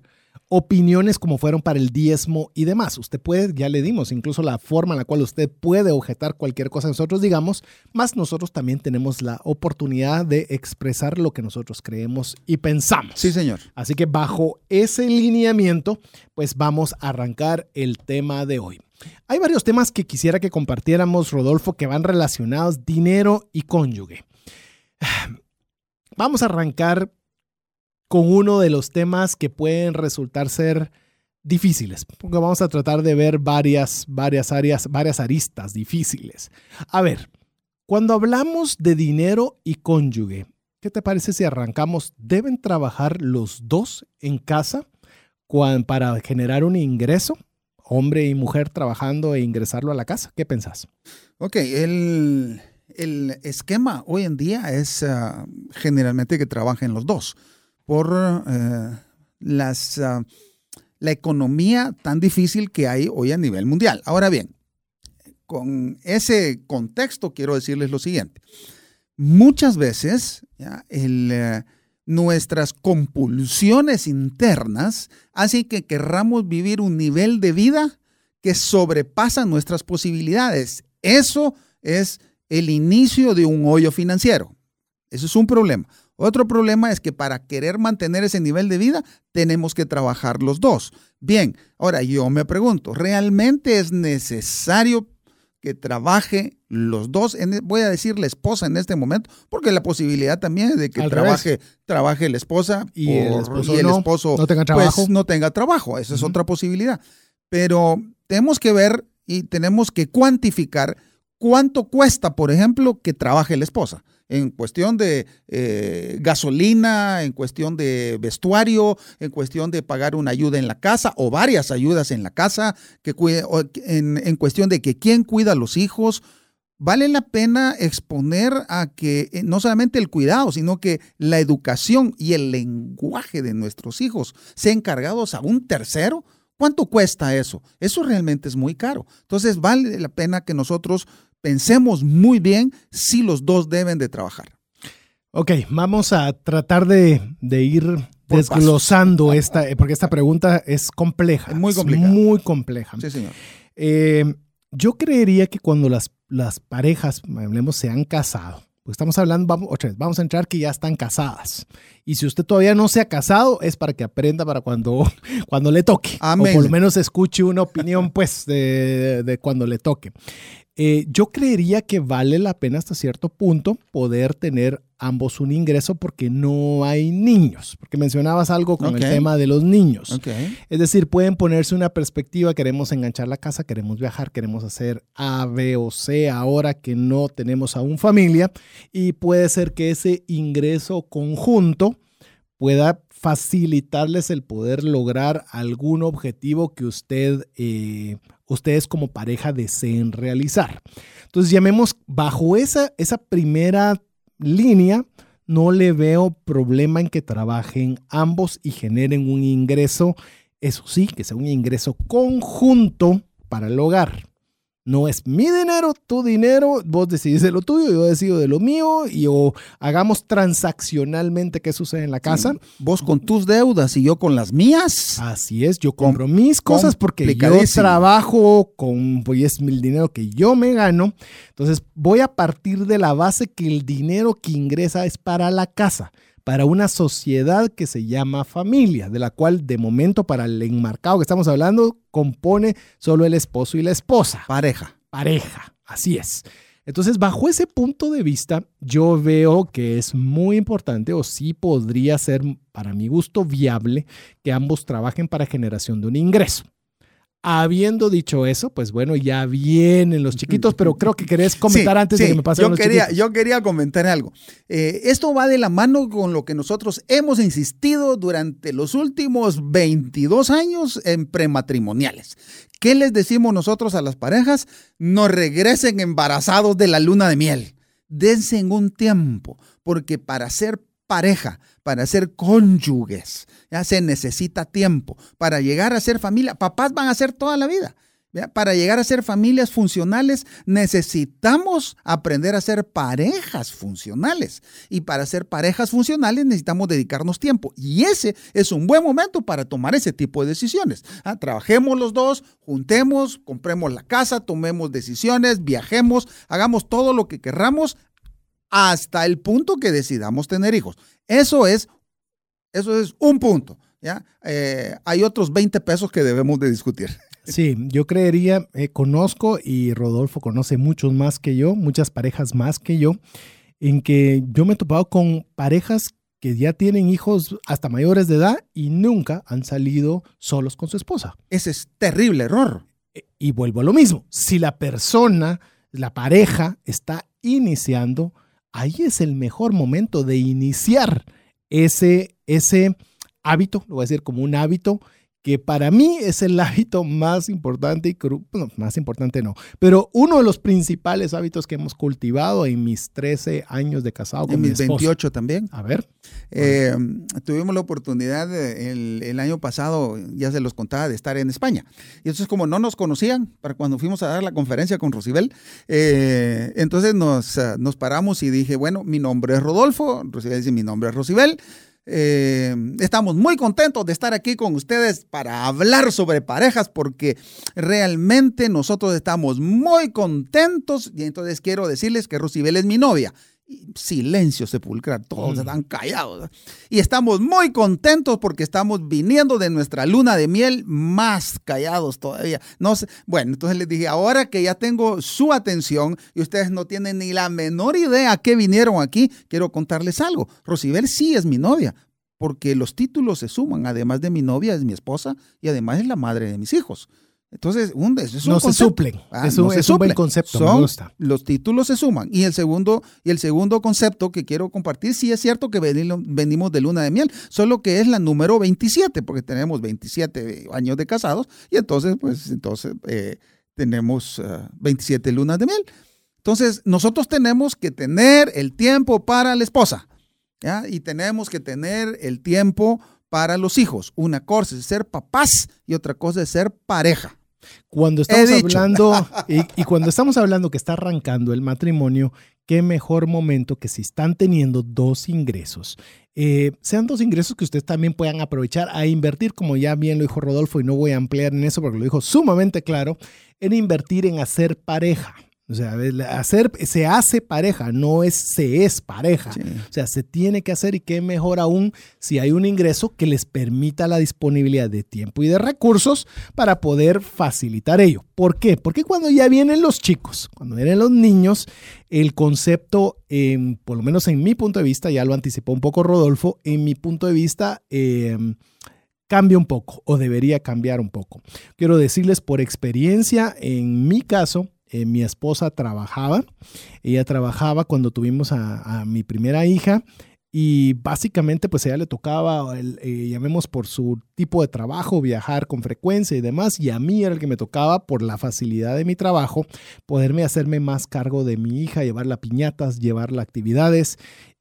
opiniones como fueron para el diezmo y demás. Usted puede, ya le dimos incluso la forma en la cual usted puede objetar cualquier cosa nosotros digamos, más nosotros también tenemos la oportunidad de expresar lo que nosotros creemos y pensamos. Sí, señor. Así que bajo ese lineamiento, pues vamos a arrancar el tema de hoy. Hay varios temas que quisiera que compartiéramos, Rodolfo, que van relacionados dinero y cónyuge. Vamos a arrancar con uno de los temas que pueden resultar ser difíciles, porque vamos a tratar de ver varias, varias áreas, varias aristas difíciles. A ver, cuando hablamos de dinero y cónyuge, ¿qué te parece si arrancamos? ¿Deben trabajar los dos en casa para generar un ingreso? Hombre y mujer trabajando e ingresarlo a la casa. ¿Qué pensás? Ok, el, el esquema hoy en día es uh, generalmente que trabajen los dos por eh, las, uh, la economía tan difícil que hay hoy a nivel mundial. Ahora bien, con ese contexto quiero decirles lo siguiente. Muchas veces uh, nuestras compulsiones internas hacen que querramos vivir un nivel de vida que sobrepasa nuestras posibilidades. Eso es el inicio de un hoyo financiero. Eso es un problema. Otro problema es que para querer mantener ese nivel de vida tenemos que trabajar los dos. Bien, ahora yo me pregunto, ¿realmente es necesario que trabaje los dos, en- voy a decir la esposa en este momento, porque la posibilidad también es de que Al trabaje, trabaje la esposa Y el esposo y el no, esposo, no tenga pues, trabajo. no tenga trabajo. Esa es otra posibilidad. Pero tenemos que ver y tenemos que cuantificar cuánto cuesta, por ejemplo, que trabaje la esposa. En cuestión de eh, gasolina, en cuestión de vestuario, en cuestión de pagar una ayuda en la casa o varias ayudas en la casa, que en, en cuestión de que quién cuida a los hijos. Vale la pena exponer a que eh, no solamente el cuidado, sino que la educación y el lenguaje de nuestros hijos sean encargados a un tercero. ¿Cuánto cuesta eso? Eso realmente es muy caro. Entonces vale la pena que nosotros pensemos muy bien si los dos deben de trabajar. Ok, vamos a tratar de, de ir Por desglosando esta, eh, porque esta pregunta es compleja. Es muy es complicada. muy compleja. Sí, señor. Eh, yo creería que cuando las, las parejas, hablemos, se han casado, pues estamos hablando, vamos, otra vez, vamos a entrar que ya están casadas. Y si usted todavía no se ha casado, es para que aprenda para cuando, cuando le toque. Amén. O por lo menos escuche una opinión, pues, de, de cuando le toque. Eh, yo creería que vale la pena hasta cierto punto poder tener ambos un ingreso porque no hay niños. Porque mencionabas algo con el tema de los niños. Es decir, pueden ponerse una perspectiva, queremos enganchar la casa, queremos viajar, queremos hacer A, B o C ahora que no tenemos aún familia y puede ser que ese ingreso conjunto pueda facilitarles el poder lograr algún objetivo que usted, eh, ustedes como pareja deseen realizar. Entonces, llamemos bajo esa, esa primera línea, no le veo problema en que trabajen ambos y generen un ingreso, eso sí, que sea un ingreso conjunto para el hogar. No es mi dinero, tu dinero, vos decidís de lo tuyo, yo decido de lo mío y o hagamos transaccionalmente qué sucede en la casa. Vos con tus deudas y yo con las mías. Así es, yo compro mis cosas porque yo trabajo con, pues es el dinero que yo me gano. Entonces voy a partir de la base que el dinero que ingresa es para la casa, para una sociedad que se llama familia, de la cual de momento para el enmarcado que estamos hablando compone solo el esposo y la esposa Pareja. pareja. Así es. Entonces, bajo ese punto de vista, yo veo que es muy importante o sí podría ser, para mi gusto, viable que ambos trabajen para generación de un ingreso. Habiendo dicho eso, pues bueno, ya vienen los chiquitos, pero creo que querés comentar Sí, antes sí, de que me pasen yo los quería, chiquitos. yo quería comentar algo. Eh, esto va de la mano con lo que nosotros hemos insistido durante los últimos 22 años en prematrimoniales. ¿Qué les decimos nosotros a las parejas? No regresen embarazados de la luna de miel. Dense en un tiempo, porque para ser pareja, para ser cónyuges, ya se necesita tiempo. Para llegar a ser familia, papás van a ser toda la vida. Para llegar a ser familias funcionales necesitamos aprender a ser parejas funcionales. Y para ser parejas funcionales necesitamos dedicarnos tiempo. Y ese es un buen momento para tomar ese tipo de decisiones. Ah, Trabajemos los dos, juntemos, compremos la casa, tomemos decisiones, viajemos, hagamos todo lo que querramos hasta el punto que decidamos tener hijos. Eso es, eso es un punto. ¿ya? Eh, hay otros 20 pesos que debemos de discutir. Sí, yo creería, eh, conozco y Rodolfo conoce muchos más que yo, muchas parejas más que yo, en que yo me he topado con parejas que ya tienen hijos hasta mayores de edad y nunca han salido solos con su esposa. Ese es terrible error. E- Y vuelvo a lo mismo, si la persona, la pareja está iniciando, ahí es el mejor momento de iniciar ese, ese hábito, lo voy a decir como un hábito, que para mí es el hábito más importante y bueno, más importante no, pero uno de los principales hábitos que hemos cultivado en mis 13 años de casado con En mi mis esposa. 28 también. A ver, Eh, tuvimos la oportunidad de- el, el año pasado, ya se los contaba, de estar en España. Y entonces como no nos conocían, para cuando fuimos a dar la conferencia con Rosibel, eh, entonces nos, ah, nos paramos y dije, bueno, mi nombre es Rodolfo, Rosibel dice, mi nombre es Rosibel. Eh, estamos muy contentos de estar aquí con ustedes para hablar sobre parejas porque realmente nosotros estamos muy contentos y entonces quiero decirles que Rosibel es mi novia silencio sepulcral, todos están callados. Y estamos muy contentos porque estamos viniendo de nuestra luna de miel más callados todavía. No sé, bueno, entonces les dije, ahora que ya tengo su atención y ustedes no tienen ni la menor idea a qué vinieron aquí, quiero contarles algo. Rosibel sí es mi novia, porque los títulos se suman. Además de mi novia, es mi esposa y además es la madre de mis hijos. Entonces, un, es no se suplen. Ah, es, un, es un, buen concepto. me gusta. Los títulos se suman. Y el segundo, y el segundo concepto que quiero compartir, sí es cierto que venimos de luna de miel, solo que es la número 27, porque tenemos 27 años de casados, y entonces, pues, entonces eh, tenemos 27 ah, lunas de miel. Entonces, nosotros tenemos que tener el tiempo para la esposa, ¿ya? Y tenemos que tener el tiempo para los hijos. Una cosa es ser papás y otra cosa es ser pareja. Cuando estamos hablando, y, cuando estamos hablando que está arrancando el matrimonio, qué mejor momento que si están teniendo dos ingresos. Eh, sean dos ingresos que ustedes también puedan aprovechar a invertir, como ya bien lo dijo Rodolfo, y no voy a ampliar en eso porque lo dijo sumamente claro, en invertir en hacer pareja. O sea, hacer, se hace pareja, no es se es pareja. O sea, se tiene que hacer y qué mejor aún si hay un ingreso que les permita la disponibilidad de tiempo y de recursos para poder facilitar ello. ¿Por qué? Porque cuando ya vienen los chicos, cuando vienen los niños, el concepto, por lo menos en mi punto de vista, ya lo anticipó un poco Rodolfo, en mi punto de vista, em, cambia un poco o debería cambiar un poco. Quiero decirles por experiencia, en mi caso, eh, mi esposa trabajaba. Ella trabajaba cuando tuvimos a, mi primera hija y básicamente pues a ella le tocaba, eh, llamemos por su tipo de trabajo, viajar con frecuencia y demás. Y a mí era el que me tocaba por la facilidad de mi trabajo, poderme hacerme más cargo de mi hija, llevarla piñatas, llevarla actividades.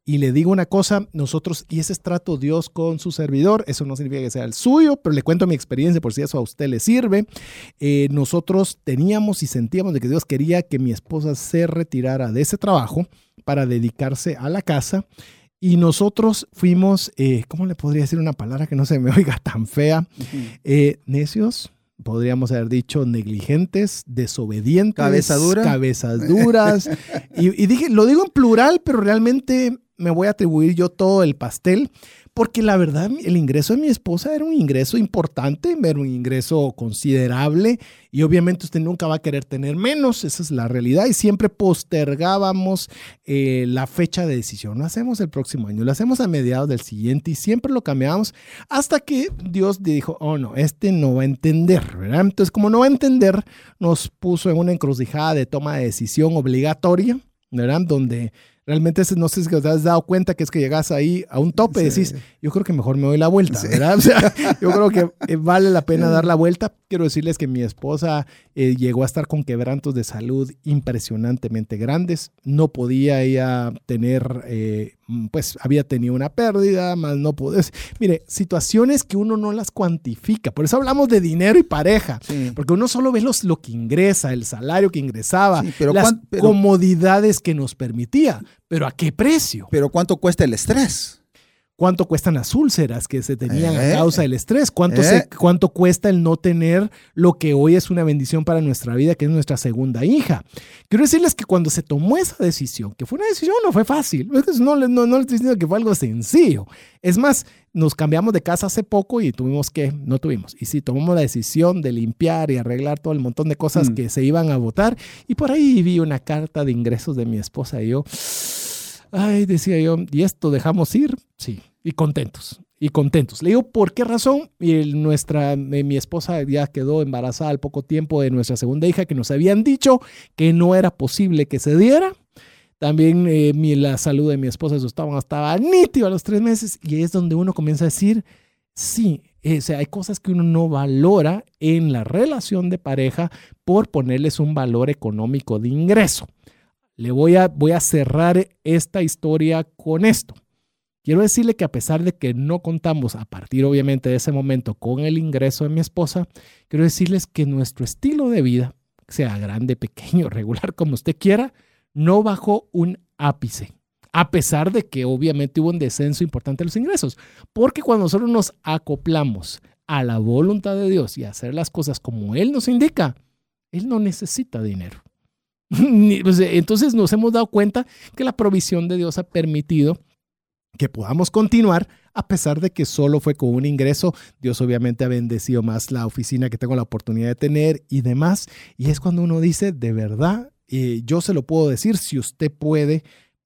Y le digo una cosa, nosotros, y ese es trato Dios con su servidor, eso no significa que sea el suyo, pero le cuento mi experiencia por si eso a usted le sirve. Eh, nosotros teníamos y sentíamos de que Dios quería que mi esposa se retirara de ese trabajo para dedicarse a la casa. Y nosotros fuimos, eh, ¿cómo le podría decir una palabra que no se me oiga tan fea? Eh, necios, podríamos haber dicho negligentes, desobedientes, cabezas duras, cabezas duras. y, y, dije, lo digo en plural, pero realmente me voy a atribuir yo todo el pastel, porque la verdad el ingreso de mi esposa era un ingreso importante, era un ingreso considerable y obviamente usted nunca va a querer tener menos, esa es la realidad y siempre postergábamos eh, la fecha de decisión, lo hacemos el próximo año, lo hacemos a mediados del siguiente y siempre lo cambiábamos hasta que Dios dijo, oh no, este no va a entender, ¿verdad? Entonces como no va a entender, nos puso en una encrucijada de toma de decisión obligatoria, ¿verdad? Donde realmente no sé si te has dado cuenta que es que llegas ahí a un tope y decís, yo creo que mejor me doy la vuelta, ¿verdad? O sea, yo creo que eh, vale la pena dar la vuelta. Quiero decirles que mi esposa eh, llegó a estar con quebrantos de salud impresionantemente grandes. No podía ella tener, eh, pues había tenido una pérdida, más no puedes. Mire, situaciones que uno no las cuantifica. Por eso hablamos de dinero y pareja, porque uno solo ve los, lo que ingresa, el salario que ingresaba, pero las comodidades que nos permitía. Pero ¿a qué precio? Pero ¿cuánto cuesta el estrés? Cuánto cuestan las úlceras que se tenían a eh, causa del estrés, cuánto, eh. cuánto cuesta el no tener lo que hoy es una bendición para nuestra vida, que es nuestra segunda hija. Quiero decirles que cuando se tomó esa decisión, que fue una decisión, no fue fácil, no, no, no les estoy diciendo que fue algo sencillo. Es más, nos cambiamos de casa hace poco y tuvimos que, no tuvimos, y sí, tomamos la decisión de limpiar y arreglar todo el montón de cosas mm. que se iban a votar. Y por ahí vi una carta de ingresos de mi esposa y yo Ay, decía yo, ¿y esto dejamos ir? Sí, y contentos, y contentos. Le digo, ¿por qué razón? Y nuestra, eh, mi esposa ya quedó embarazada al poco tiempo de nuestra segunda hija, que nos habían dicho que no era posible que se diera. También eh, mi, la salud de mi esposa estaba, estaba nítido a los tres meses y es donde uno comienza a decir, sí, eh, o sea, hay cosas que uno no valora en la relación de pareja por ponerles un valor económico de ingreso. Le voy a, voy a cerrar esta historia con esto. Quiero decirle que a pesar de que no contamos a partir obviamente de ese momento con el ingreso de mi esposa, quiero decirles que nuestro estilo de vida, sea grande, pequeño, regular, como usted quiera, no bajó un ápice. A pesar de que obviamente hubo un descenso importante de los ingresos. Porque cuando nosotros nos acoplamos a la voluntad de Dios y a hacer las cosas como Él nos indica, Él no necesita dinero. Pues, entonces nos hemos dado cuenta que la provisión de Dios ha permitido que podamos continuar a pesar de que solo fue con un ingreso. Dios obviamente ha bendecido más la oficina que tengo la oportunidad de tener y demás. Y es cuando uno dice, de verdad, eh, yo se lo puedo decir, si usted puede,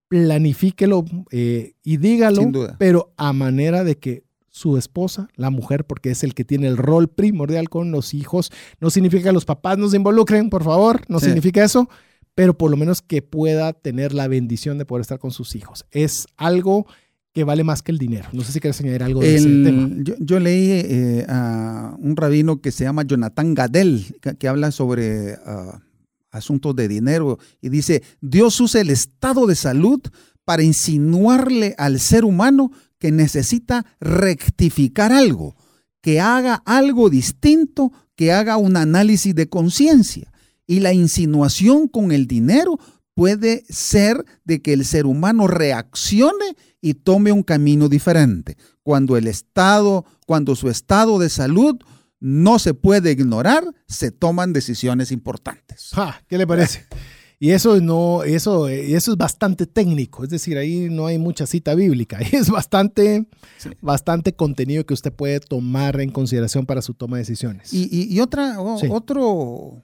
planifíquelo eh, y dígalo, pero a manera de que su esposa, la mujer, porque es el que tiene el rol primordial con los hijos, no significa que los papás nos involucren, por favor, no significa eso, pero por lo menos que pueda tener la bendición de poder estar con sus hijos. Es algo que vale más que el dinero. No sé si quieres añadir algo de ese tema. Yo, leí eh, a un rabino que se llama Jonathan Gadel, que, habla sobre ah, asuntos de dinero y dice, Dios usa el estado de salud para insinuarle al ser humano que necesita rectificar algo, que haga algo distinto, que haga un análisis de conciencia. Y la insinuación con el dinero puede ser de que el ser humano reaccione y tome un camino diferente. Cuando el estado, cuando su estado de salud no se puede ignorar, se toman decisiones importantes. ¿Qué le parece? Y eso no, eso, eso es bastante técnico, es decir, ahí no hay mucha cita bíblica, es bastante, bastante contenido que usted puede tomar en consideración para su toma de decisiones. Y, otra, otro,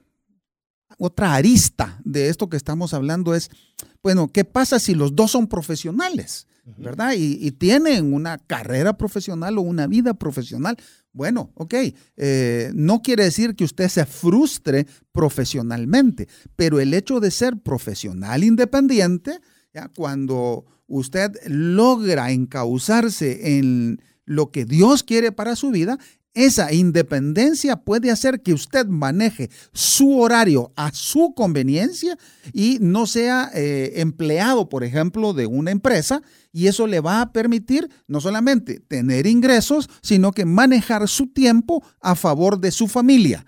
otra arista de esto que estamos hablando es, bueno, ¿qué pasa si los dos son profesionales? ¿verdad? Y, tienen una carrera profesional o una vida profesional. Bueno, ok, eh, no quiere decir que usted se frustre profesionalmente, pero el hecho de ser profesional independiente, ¿ya? cuando usted logra encauzarse en lo que Dios quiere para su vida, esa independencia puede hacer que usted maneje su horario a su conveniencia y no sea eh, empleado, por ejemplo, de una empresa. Y eso le va a permitir no solamente tener ingresos, sino que manejar su tiempo a favor de su familia.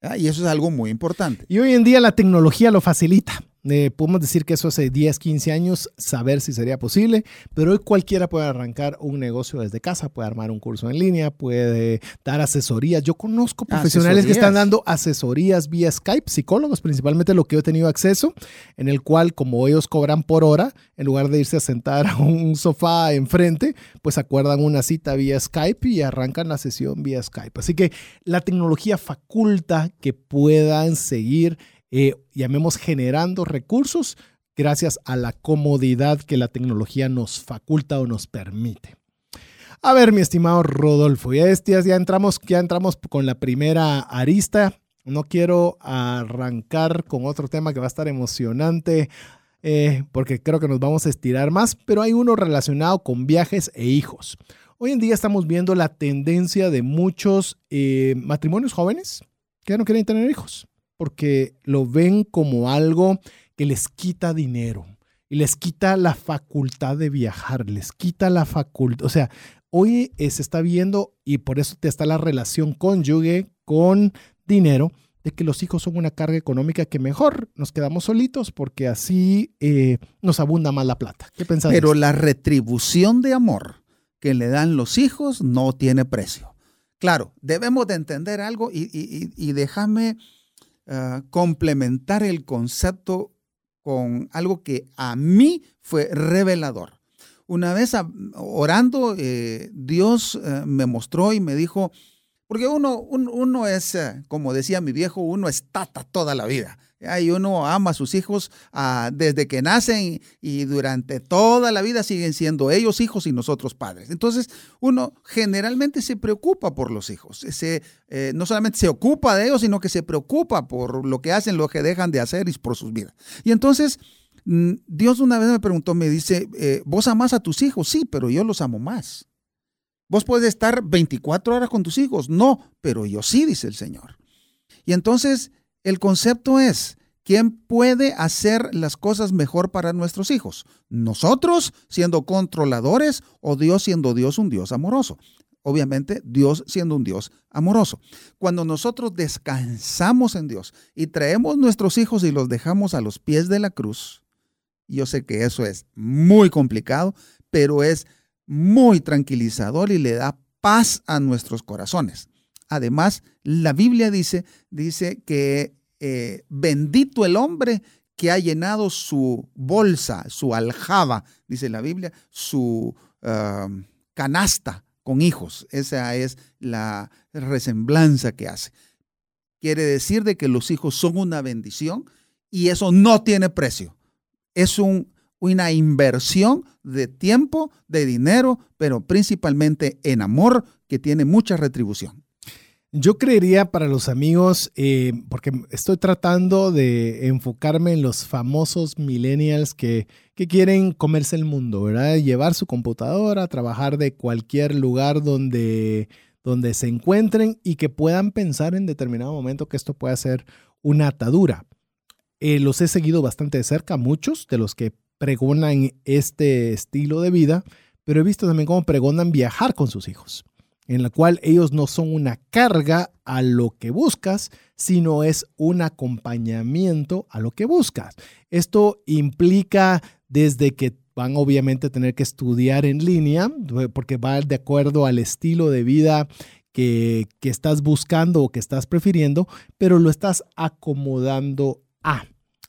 Ah, y eso es algo muy importante. Y hoy en día la tecnología lo facilita. Eh, podemos decir que eso hace 10, 15 años, saber si sería posible, pero hoy cualquiera puede arrancar un negocio desde casa, puede armar un curso en línea, puede dar asesorías. Yo conozco profesionales que están dando asesorías vía Skype, psicólogos principalmente lo que yo he tenido acceso, en el cual como ellos cobran por hora, en lugar de irse a sentar a un sofá enfrente, pues acuerdan una cita vía Skype y arrancan la sesión vía Skype. Así que la tecnología faculta que puedan seguir eh, llamemos generando recursos gracias a la comodidad que la tecnología nos faculta o nos permite. A ver, mi estimado Rodolfo, ya, ya, entramos, ya entramos con la primera arista. No quiero arrancar con otro tema que va a estar emocionante, eh, porque creo que nos vamos a estirar más, pero hay uno relacionado con viajes e hijos. Hoy en día estamos viendo la tendencia de muchos eh, matrimonios jóvenes que ya no quieren tener hijos porque lo ven como algo que les quita dinero y les quita la facultad de viajar, les quita la facultad, o sea, hoy se está viendo y por eso te está la relación cónyuge con dinero de que los hijos son una carga económica que mejor nos quedamos solitos porque así eh, nos abunda más la plata. ¿Qué pensás? Pero la retribución de amor que le dan los hijos no tiene precio. Claro, debemos de entender algo y, y déjame Ah, complementar el concepto con algo que a mí fue revelador. Una vez orando, eh, Dios eh, me mostró y me dijo, porque uno, uno es, eh, como decía mi viejo, uno es tata toda la vida. Y uno ama a sus hijos ah, desde que nacen y durante toda la vida siguen siendo ellos hijos y nosotros padres. Entonces, uno generalmente se preocupa por los hijos. Se, eh, no solamente se ocupa de ellos, sino que se preocupa por lo que hacen, lo que dejan de hacer y por sus vidas. Y entonces, mm, Dios una vez me preguntó, me dice, eh, ¿vos amás a tus hijos? Sí, pero yo los amo más. ¿Vos puedes estar 24 horas con tus hijos? No, pero yo sí, dice el Señor. Y entonces el concepto es, ¿quién puede hacer las cosas mejor para nuestros hijos? ¿Nosotros siendo controladores o Dios siendo Dios un Dios amoroso? Obviamente Dios siendo un Dios amoroso. Cuando nosotros descansamos en Dios y traemos nuestros hijos y los dejamos a los pies de la cruz, yo sé que eso es muy complicado, pero es muy tranquilizador y le da paz a nuestros corazones. Además, la Biblia dice, dice que eh, bendito el hombre que ha llenado su bolsa, su aljaba, dice la Biblia, su ah, canasta con hijos. Esa es la resemblanza que hace. Quiere decir de que los hijos son una bendición y eso no tiene precio. Es un, una inversión de tiempo, de dinero, pero principalmente en amor que tiene mucha retribución. Yo creería para los amigos, eh, porque estoy tratando de enfocarme en los famosos millennials que, que, quieren comerse el mundo, ¿verdad? Llevar su computadora, trabajar de cualquier lugar donde, donde se encuentren y que puedan pensar en determinado momento que esto pueda ser una atadura. Eh, los he seguido bastante de cerca, muchos de los que pregonan este estilo de vida, pero he visto también cómo pregonan viajar con sus hijos en la cual ellos no son una carga a lo que buscas, sino es un acompañamiento a lo que buscas. Esto implica desde que van obviamente a tener que estudiar en línea, porque va de acuerdo al estilo de vida que, que estás buscando o que estás prefiriendo, pero lo estás acomodando a.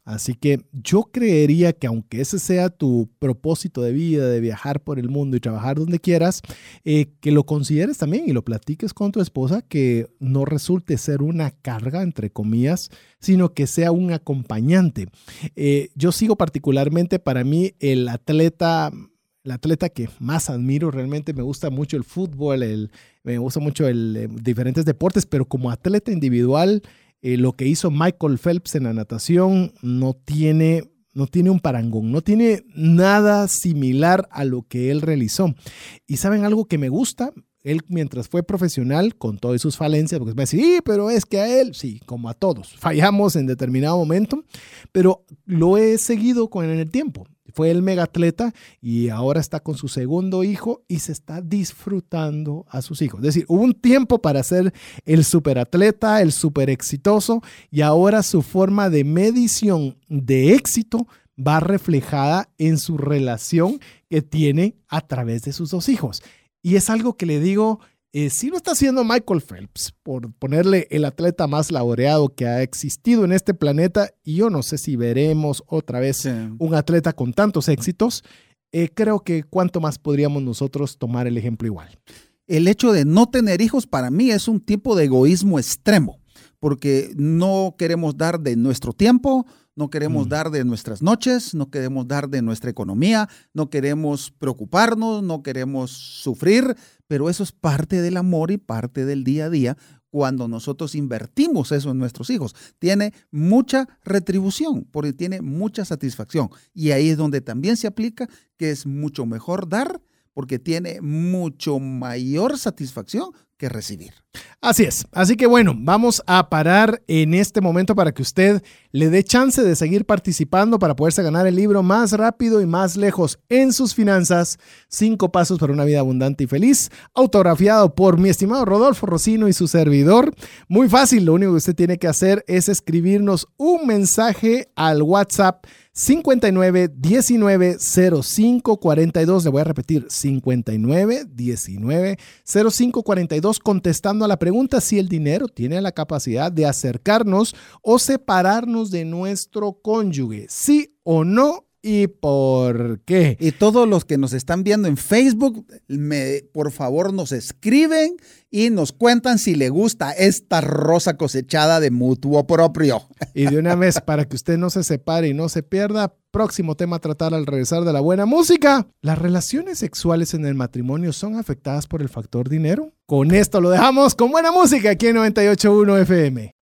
Así que yo creería que aunque ese sea tu propósito de vida, de viajar por el mundo y trabajar donde quieras, eh, que lo consideres también y lo platiques con tu esposa, que no resulte ser una carga, entre comillas, sino que sea un acompañante. Eh, yo sigo particularmente para mí el atleta el atleta que más admiro, realmente me gusta mucho el fútbol, el, me gusta mucho el, eh, diferentes deportes, pero como atleta individual, eh, lo que hizo Michael Phelps en la natación no tiene, no tiene un parangón, no tiene nada similar a lo que él realizó. Y saben algo que me gusta, él mientras fue profesional, con todas sus falencias, porque va a decir, pero es que a él, sí, como a todos, fallamos en determinado momento, pero lo he seguido con el tiempo. Fue el megatleta y ahora está con su segundo hijo y se está disfrutando a sus hijos. Es decir, hubo un tiempo para ser el superatleta, el super exitoso y ahora su forma de medición de éxito va reflejada en su relación que tiene a través de sus dos hijos. Y es algo que le digo, eh, si lo está haciendo Michael Phelps, por ponerle el atleta más laureado que ha existido en este planeta, y yo no sé si veremos otra vez un atleta con tantos éxitos, eh, creo que cuánto más podríamos nosotros tomar el ejemplo igual. El hecho de no tener hijos para mí es un tipo de egoísmo extremo, porque no queremos dar de nuestro tiempo, no queremos mm. dar de nuestras noches, no queremos dar de nuestra economía, no queremos preocuparnos, no queremos sufrir, pero eso es parte del amor y parte del día a día cuando nosotros invertimos eso en nuestros hijos. Tiene mucha retribución, porque tiene mucha satisfacción. Y ahí es donde también se aplica que es mucho mejor dar porque tiene mucho mayor satisfacción que recibir. Así es. Así que bueno, vamos a parar en este momento para que usted le dé chance de seguir participando para poderse ganar el libro más rápido y más lejos en sus finanzas. Cinco pasos para una vida abundante y feliz. Autografiado por mi estimado Rodolfo Rocino y su servidor. Muy fácil. Lo único que usted tiene que hacer es escribirnos un mensaje al WhatsApp 59 19 05 42. Le voy a repetir 59 19 05 42 contestando a la pregunta si el dinero tiene la capacidad de acercarnos o separarnos de nuestro cónyuge. Sí o no ¿Y por qué? Y todos los que nos están viendo en Facebook, me, por favor nos escriben y nos cuentan si le gusta esta rosa cosechada de mutuo propio. Y de una vez, para que usted no se separe y no se pierda, próximo tema a tratar al regresar de la buena música. ¿Las relaciones sexuales en el matrimonio son afectadas por el factor dinero? Con esto lo dejamos con buena música aquí en 98.1 FM.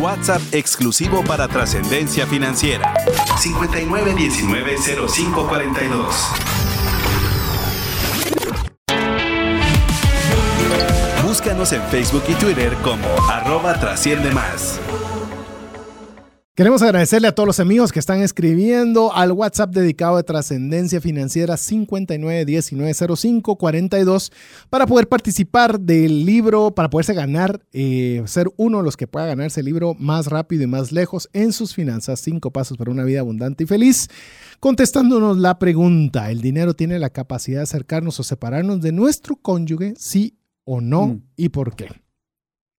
WhatsApp exclusivo para trascendencia financiera. 59190542. Búscanos en Facebook y Twitter como arroba trasciende más. Queremos agradecerle a todos los amigos que están escribiendo al WhatsApp dedicado de Trascendencia Financiera 59190542 para poder participar del libro, para poderse ganar, eh, ser uno de los que pueda ganarse el libro más rápido y más lejos en sus finanzas, cinco pasos para una vida abundante y feliz. Contestándonos la pregunta, ¿el dinero tiene la capacidad de acercarnos o separarnos de nuestro cónyuge? Sí o no, mm. y por qué.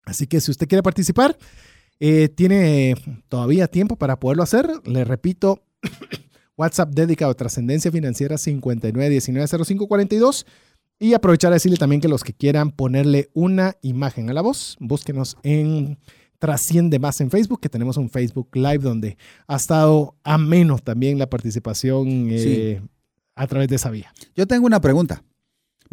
Así que si usted quiere participar, Eh, tiene todavía tiempo para poderlo hacer. Le repito, WhatsApp dedicado a trascendencia financiera 59190542. Y aprovechar a decirle también que los que quieran ponerle una imagen a la voz, búsquenos en Trasciende Más en Facebook, que tenemos un Facebook Live donde ha estado ameno también la participación eh, a través de esa vía. Yo tengo una pregunta.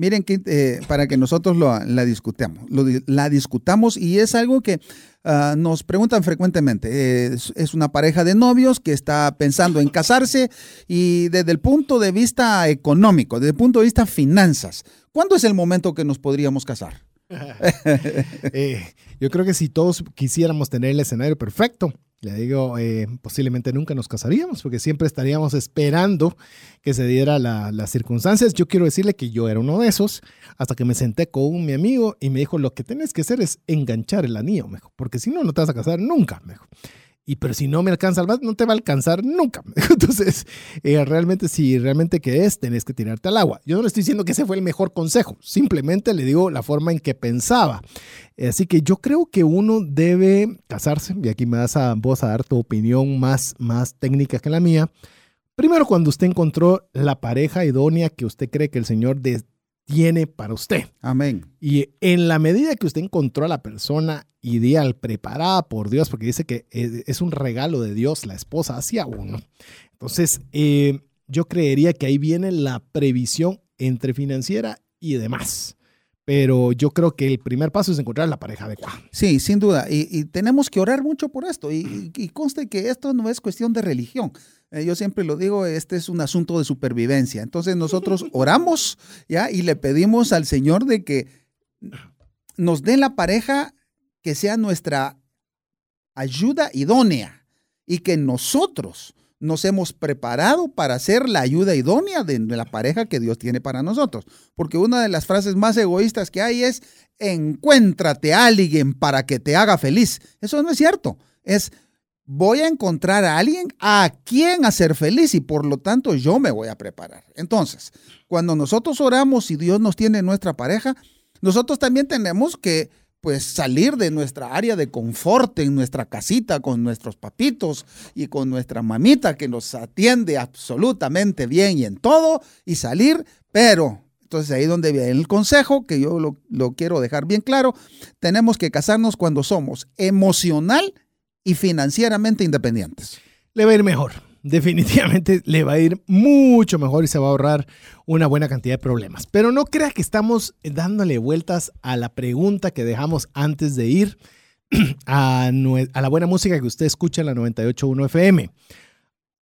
Miren, que, eh, para que nosotros la discutamos, la discutamos y es algo que ah, nos preguntan frecuentemente. es, una pareja de novios que está pensando en casarse y desde el punto de vista económico, desde el punto de vista finanzas, ¿cuándo es el momento que nos podríamos casar? Eh, yo creo que si todos quisiéramos tener el escenario perfecto, le digo, eh, posiblemente nunca nos casaríamos, porque siempre estaríamos esperando que se diera las circunstancias. Yo quiero decirle que yo era uno de esos, hasta que me senté con mi amigo y me dijo, lo que tienes que hacer es enganchar el anillo, mejor, porque si no, no te vas a casar nunca, mejor. Y pero si no me alcanza no te va a alcanzar nunca. Entonces, eh, realmente, si realmente querés, tenés que tirarte al agua. Yo no le estoy diciendo que ese fue el mejor consejo, simplemente le digo la forma en que pensaba. Así que yo creo que uno debe casarse, y aquí me das a vos a dar tu opinión más, más técnica que la mía. Primero, cuando usted encontró la pareja idónea que usted cree que el Señor tiene para usted. Amén. Y en la medida que usted encontró a la persona ideal, preparada por Dios, porque dice que es un regalo de Dios la esposa hacia uno. Entonces, eh, yo creería que ahí viene la previsión entre financiera y demás. Pero yo creo que el primer paso es encontrar la pareja adecuada. Sí, sin duda. Y, tenemos que orar mucho por esto. Y, y, conste que esto no es cuestión de religión. Eh, yo siempre lo digo, este es un asunto de supervivencia. Entonces nosotros oramos ya y le pedimos al Señor de que nos dé la pareja que sea nuestra ayuda idónea y que nosotros nos hemos preparado para ser la ayuda idónea de la pareja que Dios tiene para nosotros. Porque una de las frases más egoístas que hay es, encuéntrate a alguien para que te haga feliz. Eso no es cierto. Es, voy a encontrar a alguien a quien hacer feliz y por lo tanto yo me voy a preparar. Entonces, cuando nosotros oramos y Dios nos tiene nuestra pareja, nosotros también tenemos que pues salir de nuestra área de confort en nuestra casita con nuestros papitos y con nuestra mamita que nos atiende absolutamente bien y en todo y salir, pero entonces ahí donde viene el consejo, que yo lo, lo, quiero dejar bien claro, tenemos que casarnos cuando somos emocional y financieramente independientes. Le va a ir mejor definitivamente le va a ir mucho mejor y se va a ahorrar una buena cantidad de problemas. Pero no crea que estamos dándole vueltas a la pregunta que dejamos antes de ir a, la buena música que usted escucha en la 98.1 FM.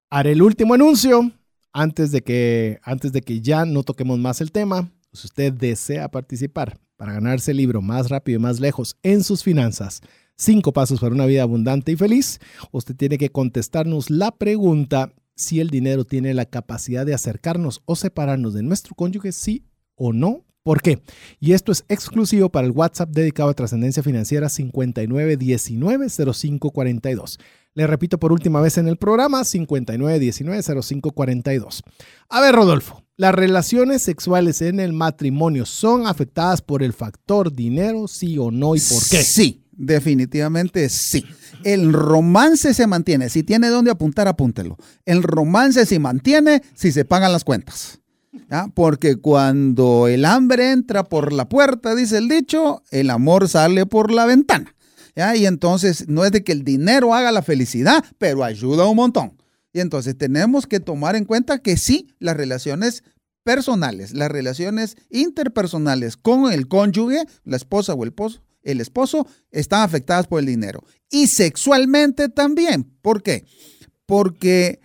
Haré el último anuncio antes de que, antes de que ya no toquemos más el tema. Si usted desea participar para ganarse el libro más rápido y más lejos en sus finanzas, Cinco pasos para una vida abundante y feliz. Usted tiene que contestarnos la pregunta si el dinero tiene la capacidad de acercarnos o separarnos de nuestro cónyuge, sí o no. ¿Por qué? Y esto es exclusivo para el WhatsApp dedicado a trascendencia financiera 59190542. Le repito por última vez en el programa 59190542. A ver, Rodolfo, ¿las relaciones sexuales en el matrimonio son afectadas por el factor dinero, sí o no y por qué? Sí. Definitivamente sí. El romance se mantiene. Si tiene dónde apuntar, apúntelo. El romance se mantiene si se pagan las cuentas. Porque cuando el hambre entra por la puerta, dice el dicho, el amor sale por la ventana. Y entonces no es de que el dinero haga la felicidad, pero ayuda un montón. Y entonces tenemos que tomar en cuenta que sí, las relaciones personales, las relaciones interpersonales con el cónyuge, la esposa o el esposo, el esposo, están afectadas por el dinero. Y sexualmente también. ¿Por qué? Porque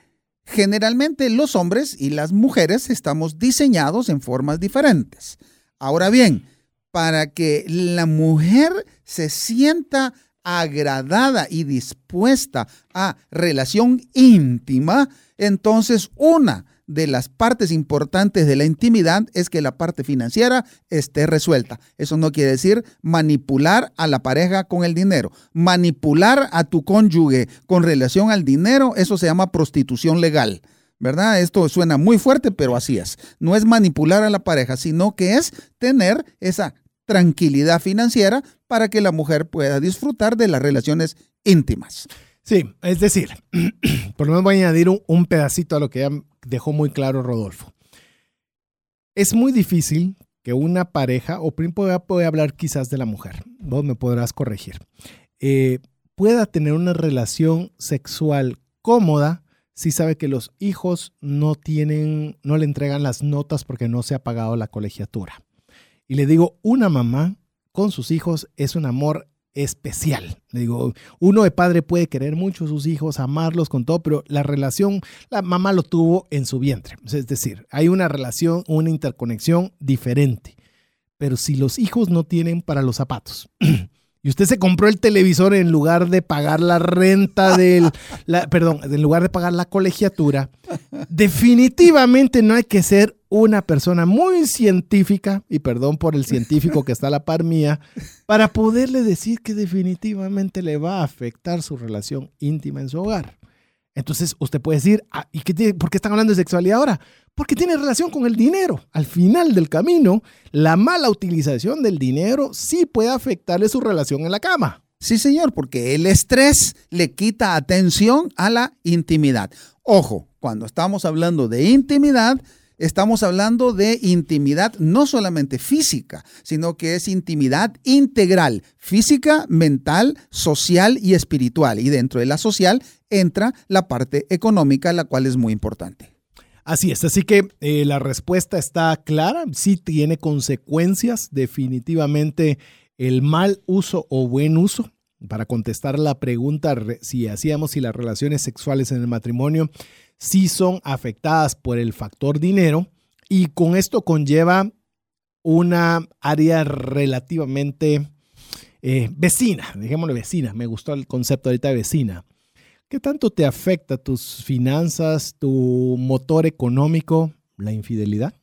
generalmente los hombres y las mujeres estamos diseñados en formas diferentes. Ahora bien, para que la mujer se sienta agradada y dispuesta a relación íntima, entonces una de las partes importantes de la intimidad es que la parte financiera esté resuelta. Eso no quiere decir manipular a la pareja con el dinero. Manipular a tu cónyuge con relación al dinero, eso se llama prostitución legal. ¿Verdad? Esto suena muy fuerte, pero así es. No es manipular a la pareja, sino que es tener esa tranquilidad financiera para que la mujer pueda disfrutar de las relaciones íntimas. Sí, es decir, por lo menos voy a añadir un, pedacito a lo que ya dejó muy claro Rodolfo. Es muy difícil que una pareja, o primero voy a hablar quizás de la mujer, vos me podrás corregir, eh, pueda tener una relación sexual cómoda si sabe que los hijos no tienen, no le entregan las notas porque no se ha pagado la colegiatura. Y le digo, una mamá con sus hijos es un amor especial. Digo, uno de padre puede querer mucho a sus hijos, amarlos con todo, pero la relación, la mamá lo tuvo en su vientre. Es decir, hay una relación, una interconexión diferente. Pero si los hijos no tienen para los zapatos, y usted se compró el televisor en lugar de pagar la renta del, la, perdón, en lugar de pagar la colegiatura, definitivamente no hay que ser una persona muy científica, y perdón por el científico que está a la par mía, para poderle decir que definitivamente le va a afectar su relación íntima en su hogar. Entonces usted puede decir, ah, ¿y qué tiene, por qué están hablando de sexualidad ahora? Porque tiene relación con el dinero. Al final del camino, la mala utilización del dinero sí puede afectarle su relación en la cama. Sí, señor, porque el estrés le quita atención a la intimidad. Ojo, cuando estamos hablando de intimidad, estamos hablando de intimidad no solamente física, sino que es intimidad integral, física, mental, social y espiritual. Y dentro de la social entra la parte económica, la cual es muy importante. Así es, así que eh, la respuesta está clara, sí tiene consecuencias definitivamente el mal uso o buen uso. Para contestar la pregunta si hacíamos si las relaciones sexuales en el matrimonio sí son afectadas por el factor dinero y con esto conlleva una área relativamente eh, vecina, dejémoslo vecina, me gustó el concepto ahorita de vecina ¿Qué tanto te afecta tus finanzas, tu motor económico, la infidelidad?